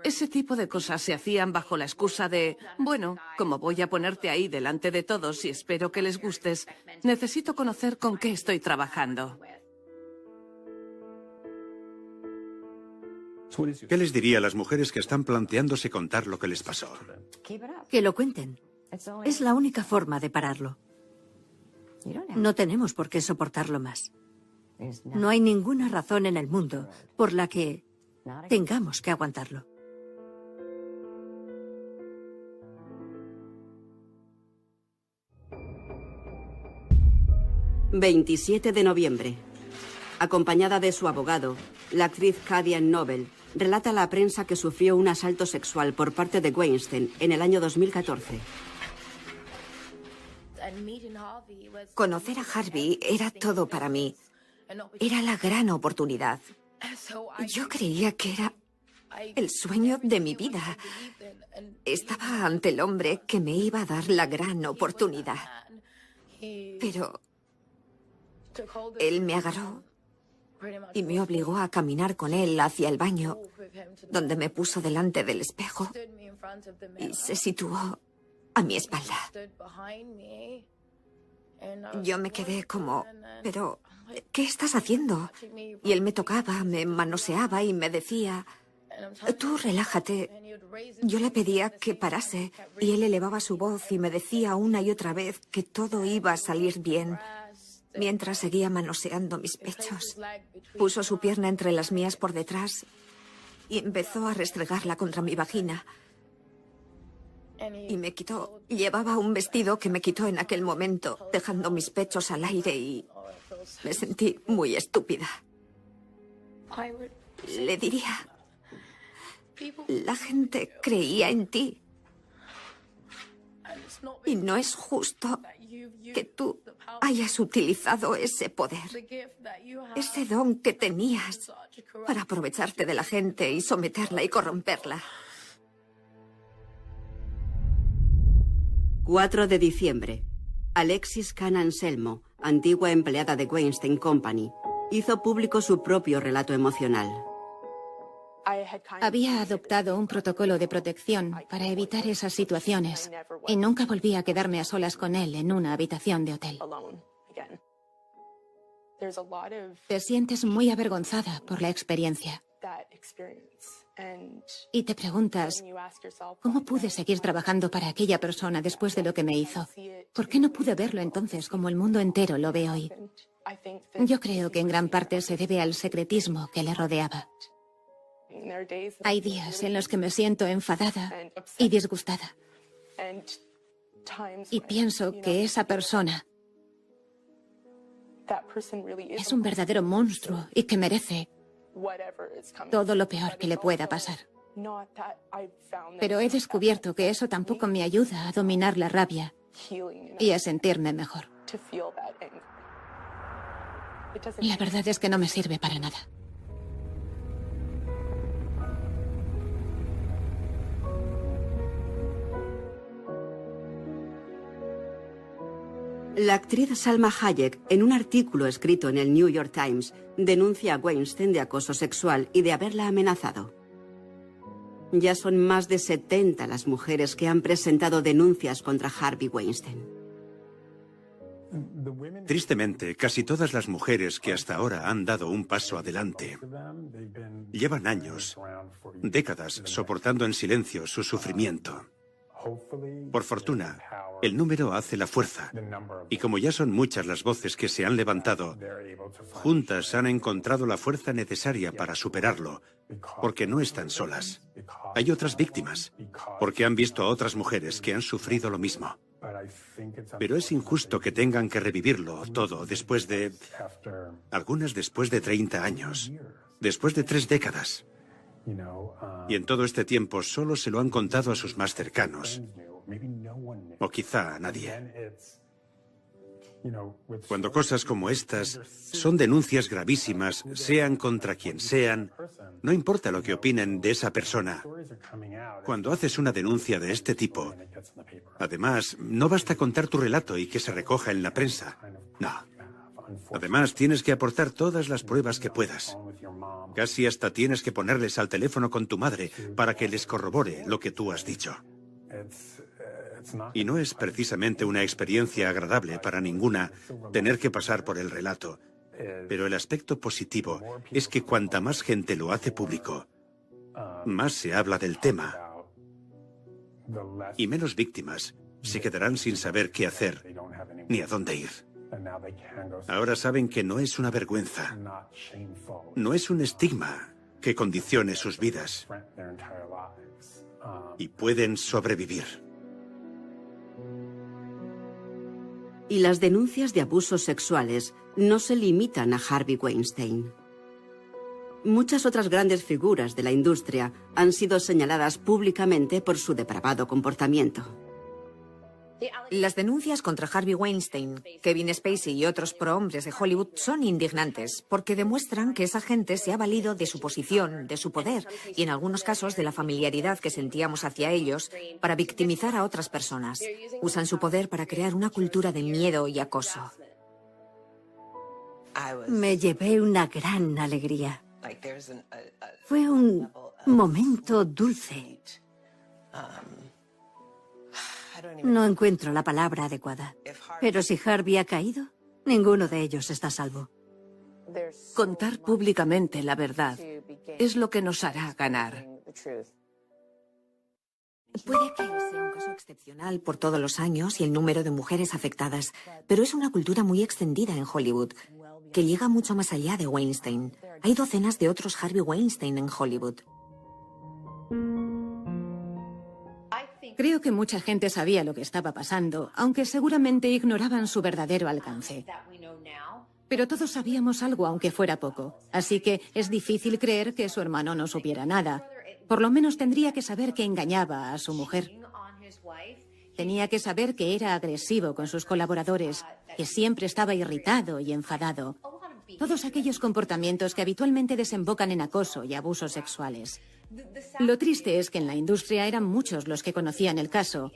Ese tipo de cosas se hacían bajo la excusa de, bueno, como voy a ponerte ahí delante de todos y espero que les gustes, necesito conocer con qué estoy trabajando.
¿Qué les diría a las mujeres que están planteándose contar lo que les pasó?
Que lo cuenten. Es la única forma de pararlo. No tenemos por qué soportarlo más. No hay ninguna razón en el mundo por la que tengamos que aguantarlo.
...27 de noviembre. Acompañada de su abogado, la actriz Cadian Nobel relata a la prensa que sufrió un asalto sexual por parte de Weinstein en el año 2014.
Conocer a Harvey era todo para mí. Era la gran oportunidad. Yo creía que era el sueño de mi vida. Estaba ante el hombre que me iba a dar la gran oportunidad. Pero él me agarró y me obligó a caminar con él hacia el baño, donde me puso delante del espejo y se situó a mi espalda. Yo me quedé como, pero, ¿qué estás haciendo? Y él me tocaba, me manoseaba y me decía, tú relájate. Yo le pedía que parase y él elevaba su voz y me decía una y otra vez que todo iba a salir bien mientras seguía manoseando mis pechos. Puso su pierna entre las mías por detrás y empezó a restregarla contra mi vagina. Y me quitó. Llevaba un vestido que me quitó en aquel momento, dejando mis pechos al aire y me sentí muy estúpida. Le diría, la gente creía en ti. Y no es justo que tú hayas utilizado ese poder, ese don que tenías para aprovecharte de la gente y someterla y corromperla.
4 de diciembre. Alexis Khan Anselmo, antigua empleada de Weinstein Company, hizo público su propio relato emocional.
Había adoptado un protocolo de protección para evitar esas situaciones y nunca volví a quedarme a solas con él en una habitación de hotel. Te sientes muy avergonzada por la experiencia. Y te preguntas, ¿cómo pude seguir trabajando para aquella persona después de lo que me hizo? ¿Por qué no pude verlo entonces como el mundo entero lo ve hoy? Yo creo que en gran parte se debe al secretismo que le rodeaba. Hay días en los que me siento enfadada y disgustada. Y pienso que esa persona es un verdadero monstruo y que merece todo lo peor que le pueda pasar. Pero he descubierto que eso tampoco me ayuda a dominar la rabia y a sentirme mejor. La verdad es que no me sirve para nada.
La actriz Salma Hayek, en un artículo escrito en el New York Times, denuncia a Weinstein de acoso sexual y de haberla amenazado. Ya son más de 70 las mujeres que han presentado denuncias contra Harvey Weinstein.
Tristemente, casi todas las mujeres que hasta ahora han dado un paso adelante llevan años, décadas, soportando en silencio su sufrimiento. Por fortuna, el número hace la fuerza. Y como ya son muchas las voces que se han levantado, juntas han encontrado la fuerza necesaria para superarlo, porque no están solas. Hay otras víctimas, porque han visto a otras mujeres que han sufrido lo mismo. Pero es injusto que tengan que revivirlo todo después de... Algunas después de 30 años, después de tres décadas. Y en todo este tiempo solo se lo han contado a sus más cercanos. O quizá a nadie. Cuando cosas como estas son denuncias gravísimas, sean contra quien sean, no importa lo que opinen de esa persona. Cuando haces una denuncia de este tipo, además, no basta contar tu relato y que se recoja en la prensa. No. Además, tienes que aportar todas las pruebas que puedas. Casi hasta tienes que ponerles al teléfono con tu madre para que les corrobore lo que tú has dicho. Y no es precisamente una experiencia agradable para ninguna tener que pasar por el relato. Pero el aspecto positivo es que cuanta más gente lo hace público, más se habla del tema y menos víctimas se quedarán sin saber qué hacer ni a dónde ir. Ahora saben que no es una vergüenza, no es un estigma que condicione sus vidas y pueden sobrevivir.
Y las denuncias de abusos sexuales no se limitan a Harvey Weinstein. Muchas otras grandes figuras de la industria han sido señaladas públicamente por su depravado comportamiento.
Las denuncias contra Harvey Weinstein, Kevin Spacey y otros prohombres de Hollywood son indignantes porque demuestran que esa gente se ha valido de su posición, de su poder y en algunos casos de la familiaridad que sentíamos hacia ellos para victimizar a otras personas. Usan su poder para crear una cultura de miedo y acoso.
Me llevé una gran alegría. Fue un momento dulce. No encuentro la palabra adecuada. Pero si Harvey ha caído, ninguno de ellos está a salvo.
Contar públicamente la verdad es lo que nos hará ganar.
Puede que sea un caso excepcional por todos los años y el número de mujeres afectadas, pero es una cultura muy extendida en Hollywood, que llega mucho más allá de Weinstein. Hay docenas de otros Harvey Weinstein en Hollywood.
Creo que mucha gente sabía lo que estaba pasando, aunque seguramente ignoraban su verdadero alcance. Pero todos sabíamos algo, aunque fuera poco. Así que es difícil creer que su hermano no supiera nada. Por lo menos tendría que saber que engañaba a su mujer. Tenía que saber que era agresivo con sus colaboradores, que siempre estaba irritado y enfadado. Todos aquellos comportamientos que habitualmente desembocan en acoso y abusos sexuales. Lo triste es que en la industria eran muchos los que conocían el caso.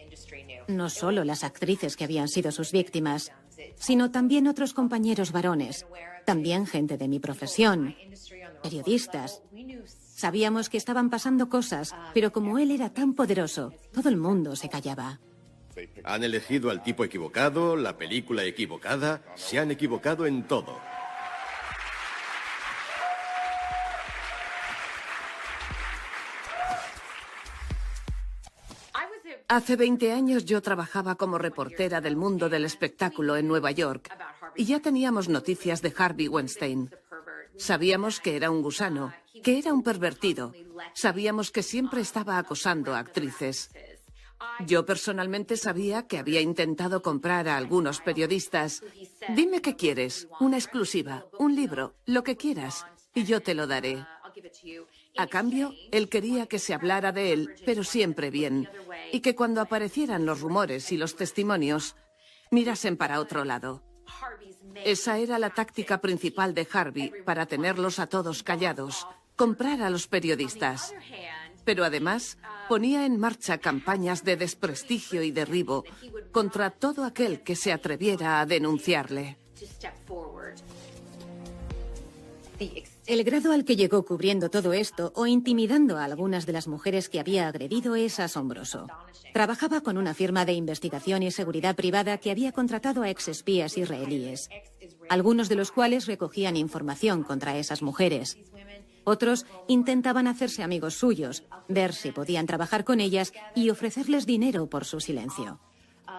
No solo las actrices que habían sido sus víctimas, sino también otros compañeros varones, también gente de mi profesión, periodistas. Sabíamos que estaban pasando cosas, pero como él era tan poderoso, todo el mundo se callaba.
Han elegido al tipo equivocado, la película equivocada, se han equivocado en todo.
Hace 20 años yo trabajaba como reportera del mundo del espectáculo en Nueva York y ya teníamos noticias de Harvey Weinstein. Sabíamos que era un gusano, que era un pervertido. Sabíamos que siempre estaba acosando a actrices. Yo personalmente sabía que había intentado comprar a algunos periodistas. Dime qué quieres, una exclusiva, un libro, lo que quieras, y yo te lo daré. A cambio, él quería que se hablara de él, pero siempre bien, y que cuando aparecieran los rumores y los testimonios, mirasen para otro lado. Esa era la táctica principal de Harvey para tenerlos a todos callados, comprar a los periodistas. Pero además ponía en marcha campañas de desprestigio y derribo contra todo aquel que se atreviera a denunciarle.
El grado al que llegó cubriendo todo esto o intimidando a algunas de las mujeres que había agredido es asombroso. Trabajaba con una firma de investigación y seguridad privada que había contratado a exespías israelíes, algunos de los cuales recogían información contra esas mujeres. Otros intentaban hacerse amigos suyos, ver si podían trabajar con ellas y ofrecerles dinero por su silencio.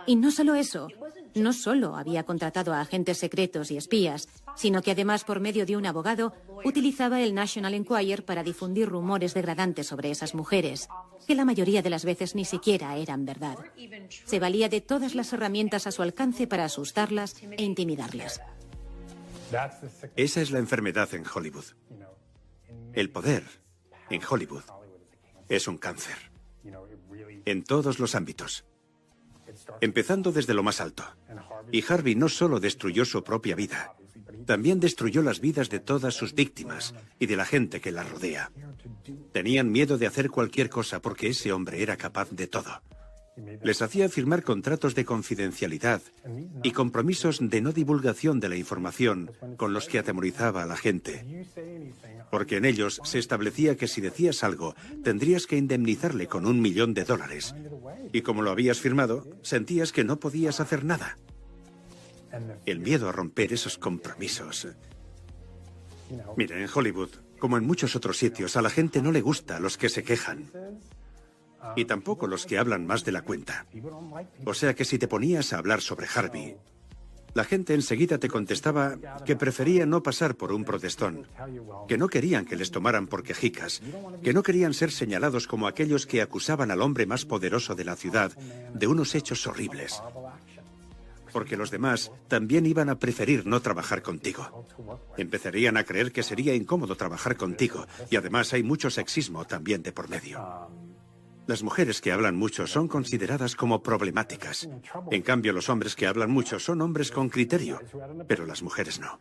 Y no solo eso, no solo había contratado a agentes secretos y espías, sino que además por medio de un abogado utilizaba el National Enquirer para difundir rumores degradantes sobre esas mujeres, que la mayoría de las veces ni siquiera eran verdad. Se valía de todas las herramientas a su alcance para asustarlas e intimidarlas.
Esa es la enfermedad en Hollywood. El poder en Hollywood es un cáncer. En todos los ámbitos. Empezando desde lo más alto. Y Harvey no solo destruyó su propia vida, también destruyó las vidas de todas sus víctimas y de la gente que la rodea. Tenían miedo de hacer cualquier cosa porque ese hombre era capaz de todo. Les hacía firmar contratos de confidencialidad y compromisos de no divulgación de la información con los que atemorizaba a la gente. Porque en ellos se establecía que si decías algo, tendrías que indemnizarle con un millón de dólares. Y como lo habías firmado, sentías que no podías hacer nada. El miedo a romper esos compromisos. Mira, en Hollywood, como en muchos otros sitios, a la gente no le gusta los que se quejan. Y tampoco los que hablan más de la cuenta. O sea que si te ponías a hablar sobre Harvey, la gente enseguida te contestaba que prefería no pasar por un protestón, que no querían que les tomaran por quejicas, que no querían ser señalados como aquellos que acusaban al hombre más poderoso de la ciudad de unos hechos horribles. porque los demás también iban a preferir no trabajar contigo. Empezarían a creer que sería incómodo trabajar contigo y además hay mucho sexismo también de por medio. Las mujeres que hablan mucho son consideradas como problemáticas. En cambio, los hombres que hablan mucho son hombres con criterio, pero las mujeres no.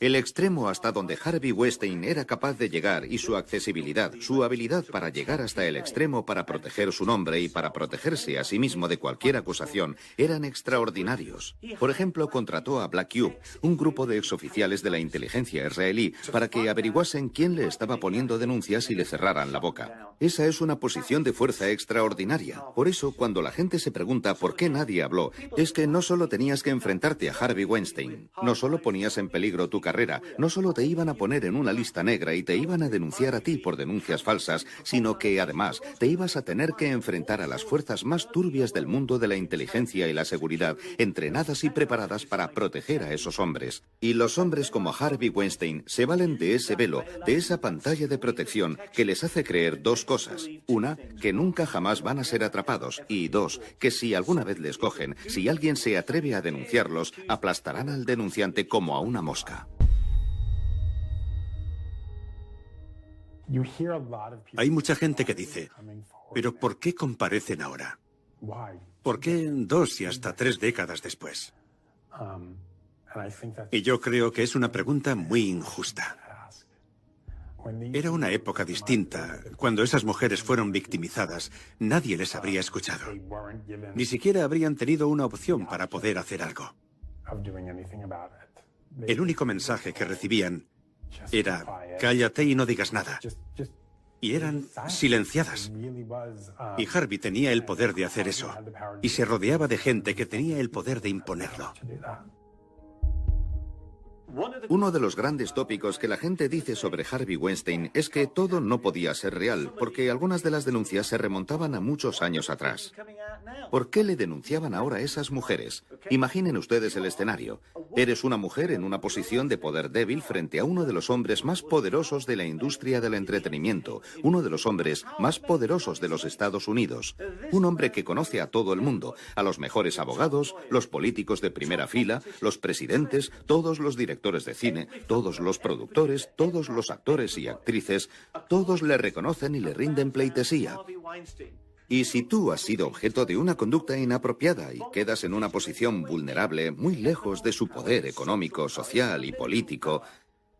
El extremo hasta donde Harvey Weinstein era capaz de llegar y su accesibilidad, su habilidad para llegar hasta el extremo para proteger su nombre y para protegerse a sí mismo de cualquier acusación eran extraordinarios. Por ejemplo, contrató a Black Cube, un grupo de exoficiales de la inteligencia israelí, para que averiguasen quién le estaba poniendo denuncias y le cerraran la boca. Esa es una posición de fuerza extraordinaria. Por eso, cuando la gente se pregunta por qué nadie habló, es que no solo tenías que enfrentarte a Harvey Weinstein, no solo ponías en peligro tu carrera, no solo te iban a poner en una lista negra y te iban a denunciar a ti por denuncias falsas, sino que además te ibas a tener que enfrentar a las fuerzas más turbias del mundo de la inteligencia y la seguridad, entrenadas y preparadas para proteger a esos hombres. Y los hombres como Harvey Weinstein se valen de ese velo, de esa pantalla de protección que les hace creer dos cosas. Una, que nunca jamás van a ser atrapados. Y dos, que si alguna vez les cogen, si alguien se atreve a denunciarlos, aplastarán al denunciante como a una mosca.
Hay mucha gente que dice, pero ¿por qué comparecen ahora? ¿Por qué dos y hasta tres décadas después? Y yo creo que es una pregunta muy injusta. Era una época distinta. Cuando esas mujeres fueron victimizadas, nadie les habría escuchado. Ni siquiera habrían tenido una opción para poder hacer algo. El único mensaje que recibían era, cállate y no digas nada. Y eran silenciadas. Y Harvey tenía el poder de hacer eso. Y se rodeaba de gente que tenía el poder de imponerlo.
Uno de los grandes tópicos que la gente dice sobre Harvey Weinstein es que todo no podía ser real, porque algunas de las denuncias se remontaban a muchos años atrás. ¿Por qué le denunciaban ahora esas mujeres? Imaginen ustedes el escenario. Eres una mujer en una posición de poder débil frente a uno de los hombres más poderosos de la industria del entretenimiento, uno de los hombres más poderosos de los Estados Unidos, un hombre que conoce a todo el mundo, a los mejores abogados, los políticos de primera fila, los presidentes, todos los directores de cine, todos los productores, todos los actores y actrices, todos le reconocen y le rinden pleitesía. Y si tú has sido objeto de una conducta inapropiada y quedas en una posición vulnerable, muy lejos de su poder económico, social y político,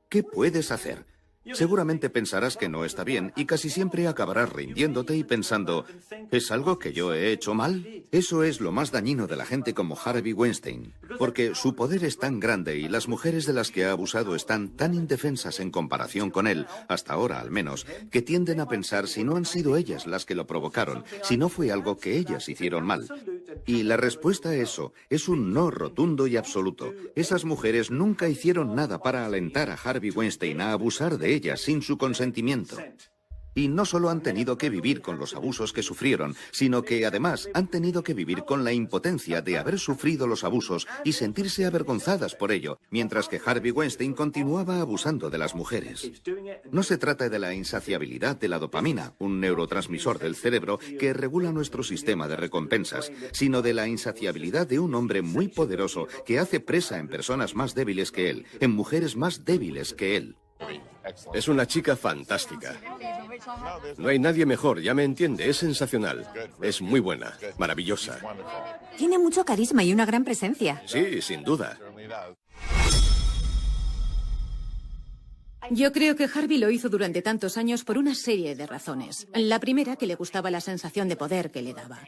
¿qué puedes hacer? Seguramente pensarás que no está bien y casi siempre acabarás rindiéndote y pensando, ¿es algo que yo he hecho mal? Eso es lo más dañino de la gente como Harvey Weinstein, porque su poder es tan grande y las mujeres de las que ha abusado están tan indefensas en comparación con él, hasta ahora al menos, que tienden a pensar si no han sido ellas las que lo provocaron, si no fue algo que ellas hicieron mal. Y la respuesta a eso es un no rotundo y absoluto. Esas mujeres nunca hicieron nada para alentar a Harvey Weinstein a abusar de ellas sin su consentimiento. Y no solo han tenido que vivir con los abusos que sufrieron, sino que además han tenido que vivir con la impotencia de haber sufrido los abusos y sentirse avergonzadas por ello, mientras que Harvey Weinstein continuaba abusando de las mujeres. No se trata de la insaciabilidad de la dopamina, un neurotransmisor del cerebro que regula nuestro sistema de recompensas, sino de la insaciabilidad de un hombre muy poderoso que hace presa en personas más débiles que él, en mujeres más débiles que él.
Es una chica fantástica. No hay nadie mejor, ya me entiende, es sensacional. Es muy buena, maravillosa.
Tiene mucho carisma y una gran presencia.
Sí, sin duda.
Yo creo que Harvey lo hizo durante tantos años por una serie de razones. La primera, que le gustaba la sensación de poder que le daba.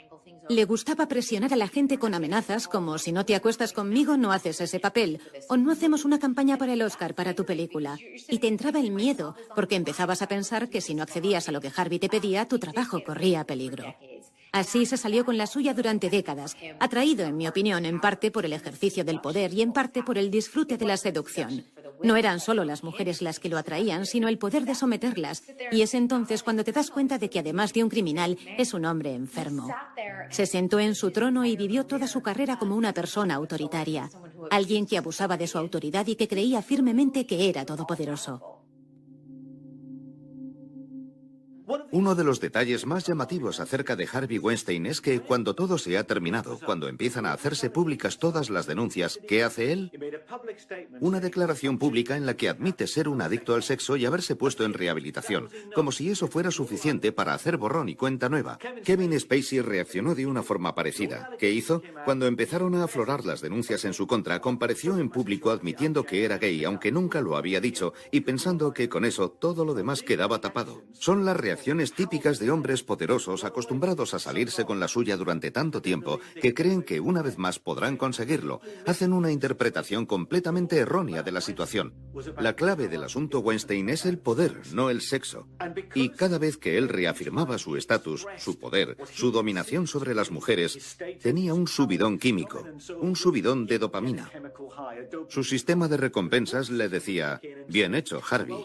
Le gustaba presionar a la gente con amenazas como si no te acuestas conmigo no haces ese papel o no hacemos una campaña para el Oscar para tu película. Y te entraba el miedo porque empezabas a pensar que si no accedías a lo que Harvey te pedía, tu trabajo corría peligro. Así se salió con la suya durante décadas, atraído, en mi opinión, en parte por el ejercicio del poder y en parte por el disfrute de la seducción. No eran solo las mujeres las que lo atraían, sino el poder de someterlas. Y es entonces cuando te das cuenta de que además de un criminal, es un hombre enfermo. Se sentó en su trono y vivió toda su carrera como una persona autoritaria. alguien que abusaba de su autoridad y que creía firmemente que era todopoderoso.
Uno de los detalles más llamativos acerca de Harvey Weinstein es que cuando todo se ha terminado, cuando empiezan a hacerse públicas todas las denuncias, ¿qué hace él? Una declaración pública en la que admite ser un adicto al sexo y haberse puesto en rehabilitación, como si eso fuera suficiente para hacer borrón y cuenta nueva. Kevin Spacey reaccionó de una forma parecida. ¿Qué hizo? Cuando empezaron a aflorar las denuncias en su contra, compareció en público admitiendo que era gay, aunque nunca lo había dicho, y pensando que con eso todo lo demás quedaba tapado. Son las reacciones típicas de hombres poderosos acostumbrados a salirse con la suya durante tanto tiempo que creen que una vez más podrán conseguirlo. Hacen una interpretación completamente errónea de la situación. La clave del asunto Weinstein es el poder, no el sexo. Y cada vez que él reafirmaba su estatus, su poder, su dominación sobre las mujeres, tenía un subidón químico, un subidón de dopamina. Su sistema de recompensas le decía, bien hecho, Harvey.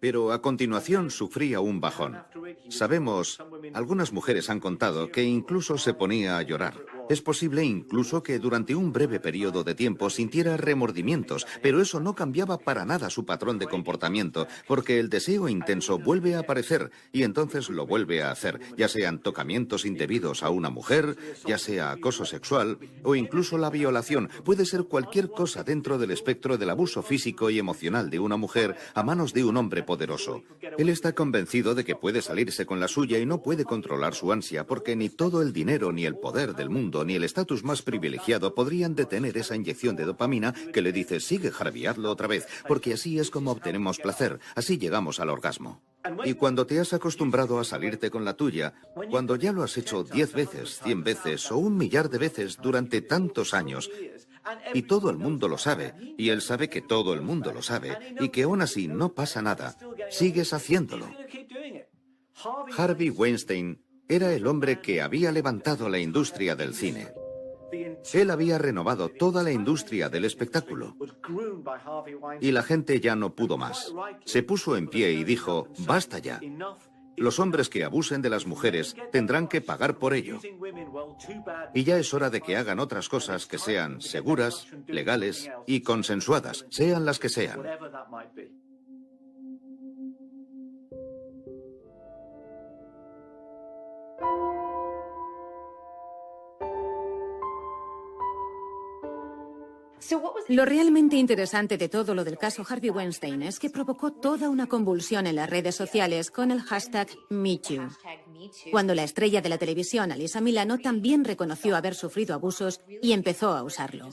Pero a continuación sufría un bajón. Sabemos, algunas mujeres han contado que incluso se ponía a llorar. Es posible incluso que durante un breve periodo de tiempo sintiera remordimientos, pero eso no cambiaba para nada su patrón de comportamiento, porque el deseo intenso vuelve a aparecer y entonces lo vuelve a hacer, ya sean tocamientos indebidos a una mujer, ya sea acoso sexual o incluso la violación. Puede ser cualquier cosa dentro del espectro del abuso físico y emocional de una mujer a manos de un hombre poderoso. Él está convencido de que puede salirse con la suya y no puede controlar su ansia porque ni todo el dinero ni el poder del mundo ni el estatus más privilegiado podrían detener esa inyección de dopamina que le dice sigue jarviarlo otra vez, porque así es como obtenemos placer, así llegamos al orgasmo. Y cuando te has acostumbrado a salirte con la tuya, cuando ya lo has hecho diez veces, cien veces o un millar de veces durante tantos años, y todo el mundo lo sabe, y él sabe que todo el mundo lo sabe, y que aún así no pasa nada, sigues haciéndolo. Harvey Weinstein era el hombre que había levantado la industria del cine. Él había renovado toda la industria del espectáculo. Y la gente ya no pudo más. Se puso en pie y dijo, basta ya. Los hombres que abusen de las mujeres tendrán que pagar por ello. Y ya es hora de que hagan otras cosas que sean seguras, legales y consensuadas, sean las que sean.
Lo realmente interesante de todo lo del caso Harvey Weinstein es que provocó toda una convulsión en las redes sociales con el hashtag MeToo. Cuando la estrella de la televisión, Alisa Milano, también reconoció haber sufrido abusos y empezó a usarlo.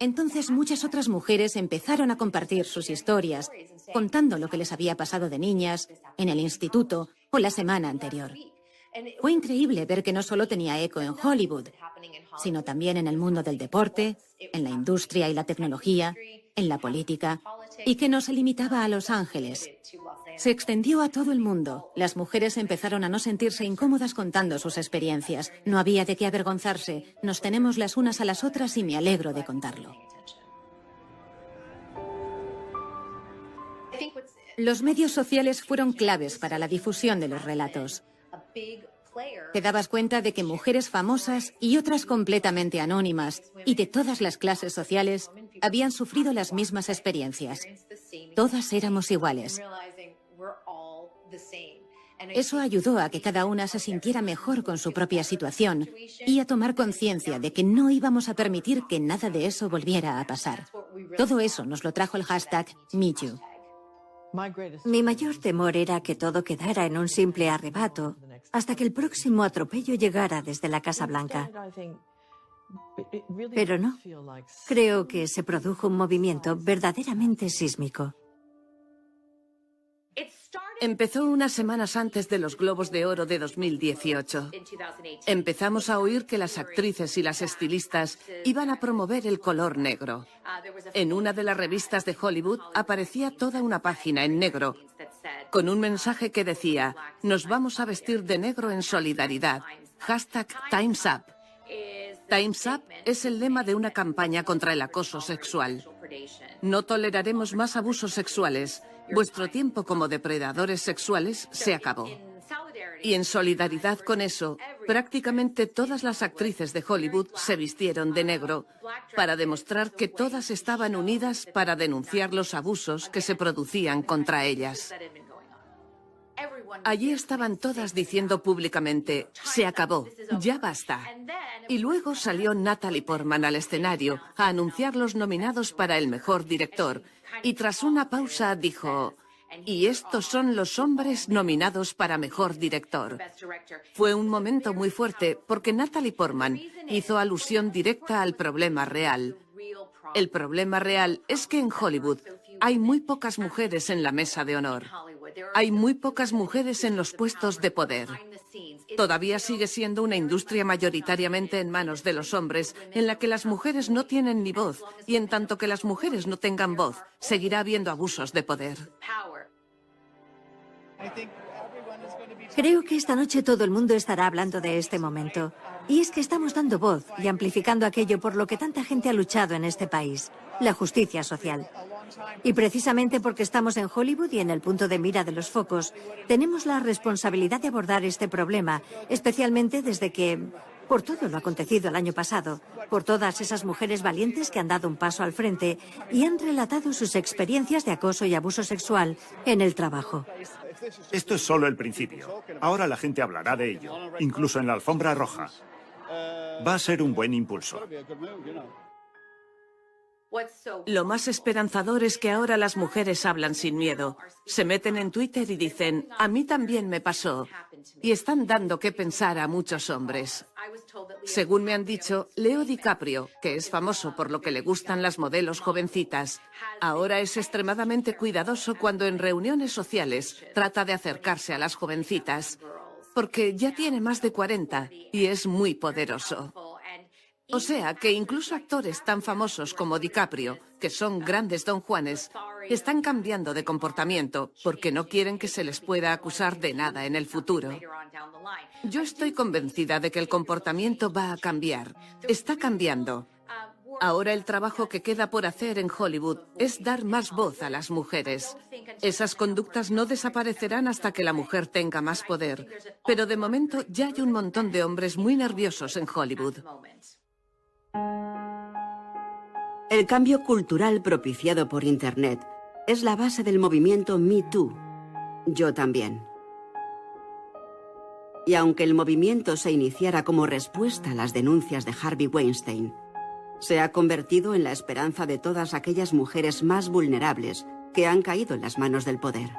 Entonces muchas otras mujeres empezaron a compartir sus historias, contando lo que les había pasado de niñas, en el instituto o la semana anterior. Fue increíble ver que no solo tenía eco en Hollywood, sino también en el mundo del deporte, en la industria y la tecnología, en la política, y que no se limitaba a Los Ángeles. Se extendió a todo el mundo. Las mujeres empezaron a no sentirse incómodas contando sus experiencias. No había de qué avergonzarse. Nos tenemos las unas a las otras y me alegro de contarlo. Los medios sociales fueron claves para la difusión de los relatos. Te dabas cuenta de que mujeres famosas y otras completamente anónimas y de todas las clases sociales habían sufrido las mismas experiencias. Todas éramos iguales. Eso ayudó a que cada una se sintiera mejor con su propia situación y a tomar conciencia de que no íbamos a permitir que nada de eso volviera a pasar. Todo eso nos lo trajo el hashtag MeToo.
Mi mayor temor era que todo quedara en un simple arrebato hasta que el próximo atropello llegara desde la Casa Blanca. Pero no. Creo que se produjo un movimiento verdaderamente sísmico.
Empezó unas semanas antes de los Globos de Oro de 2018. Empezamos a oír que las actrices y las estilistas iban a promover el color negro. En una de las revistas de Hollywood aparecía toda una página en negro con un mensaje que decía, nos vamos a vestir de negro en solidaridad. Hashtag Time's Up. Time's Up es el lema de una campaña contra el acoso sexual. No toleraremos más abusos sexuales. Vuestro tiempo como depredadores sexuales se acabó. Y en solidaridad con eso, prácticamente todas las actrices de Hollywood se vistieron de negro para demostrar que todas estaban unidas para denunciar los abusos que se producían contra ellas. Allí estaban todas diciendo públicamente, se acabó, ya basta. Y luego salió Natalie Portman al escenario a anunciar los nominados para el mejor director. Y tras una pausa dijo, y estos son los hombres nominados para mejor director. Fue un momento muy fuerte porque Natalie Portman hizo alusión directa al problema real. El problema real es que en Hollywood hay muy pocas mujeres en la mesa de honor. Hay muy pocas mujeres en los puestos de poder. Todavía sigue siendo una industria mayoritariamente en manos de los hombres, en la que las mujeres no tienen ni voz, y en tanto que las mujeres no tengan voz, seguirá habiendo abusos de poder.
Creo que esta noche todo el mundo estará hablando de este momento. Y es que estamos dando voz y amplificando aquello por lo que tanta gente ha luchado en este país, la justicia social. Y precisamente porque estamos en Hollywood y en el punto de mira de los focos, tenemos la responsabilidad de abordar este problema, especialmente desde que, por todo lo acontecido el año pasado, por todas esas mujeres valientes que han dado un paso al frente y han relatado sus experiencias de acoso y abuso sexual en el trabajo.
Esto es solo el principio. Ahora la gente hablará de ello, incluso en la alfombra roja. Va a ser un buen impulso.
Lo más esperanzador es que ahora las mujeres hablan sin miedo. Se meten en Twitter y dicen, a mí también me pasó. Y están dando que pensar a muchos hombres. Según me han dicho, Leo DiCaprio, que es famoso por lo que le gustan las modelos jovencitas, ahora es extremadamente cuidadoso cuando en reuniones sociales trata de acercarse a las jovencitas, porque ya tiene más de 40 y es muy poderoso. O sea que incluso actores tan famosos como DiCaprio, que son grandes don Juanes, están cambiando de comportamiento porque no quieren que se les pueda acusar de nada en el futuro. Yo estoy convencida de que el comportamiento va a cambiar. Está cambiando. Ahora el trabajo que queda por hacer en Hollywood es dar más voz a las mujeres. Esas conductas no desaparecerán hasta que la mujer tenga más poder. Pero de momento ya hay un montón de hombres muy nerviosos en Hollywood.
El cambio cultural propiciado por Internet es la base del movimiento Me Too. Yo también. Y aunque el movimiento se iniciara como respuesta a las denuncias de Harvey Weinstein, se ha convertido en la esperanza de todas aquellas mujeres más vulnerables que han caído en las manos del poder.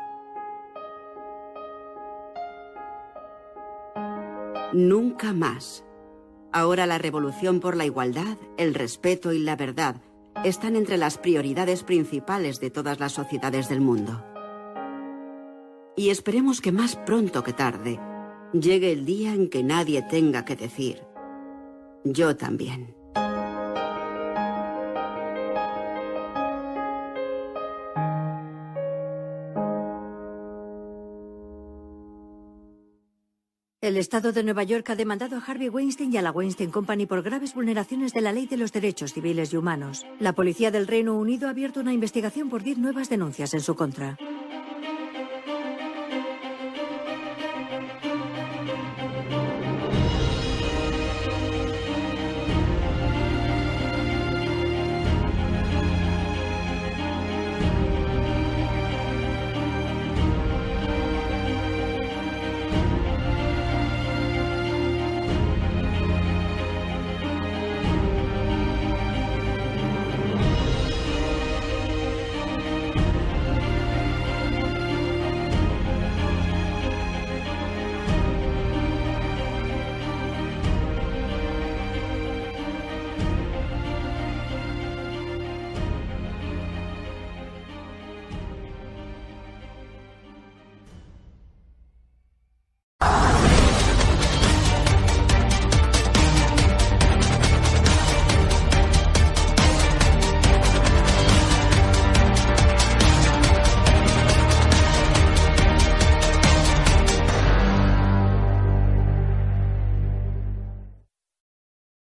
Nunca más. Ahora la revolución por la igualdad, el respeto y la verdad están entre las prioridades principales de todas las sociedades del mundo. Y esperemos que más pronto que tarde llegue el día en que nadie tenga que decir, yo también.
El Estado de Nueva York ha demandado a Harvey Weinstein y a la Weinstein Company por graves vulneraciones de la ley de los derechos civiles y humanos. La policía del Reino Unido ha abierto una investigación por 10 nuevas denuncias en su contra.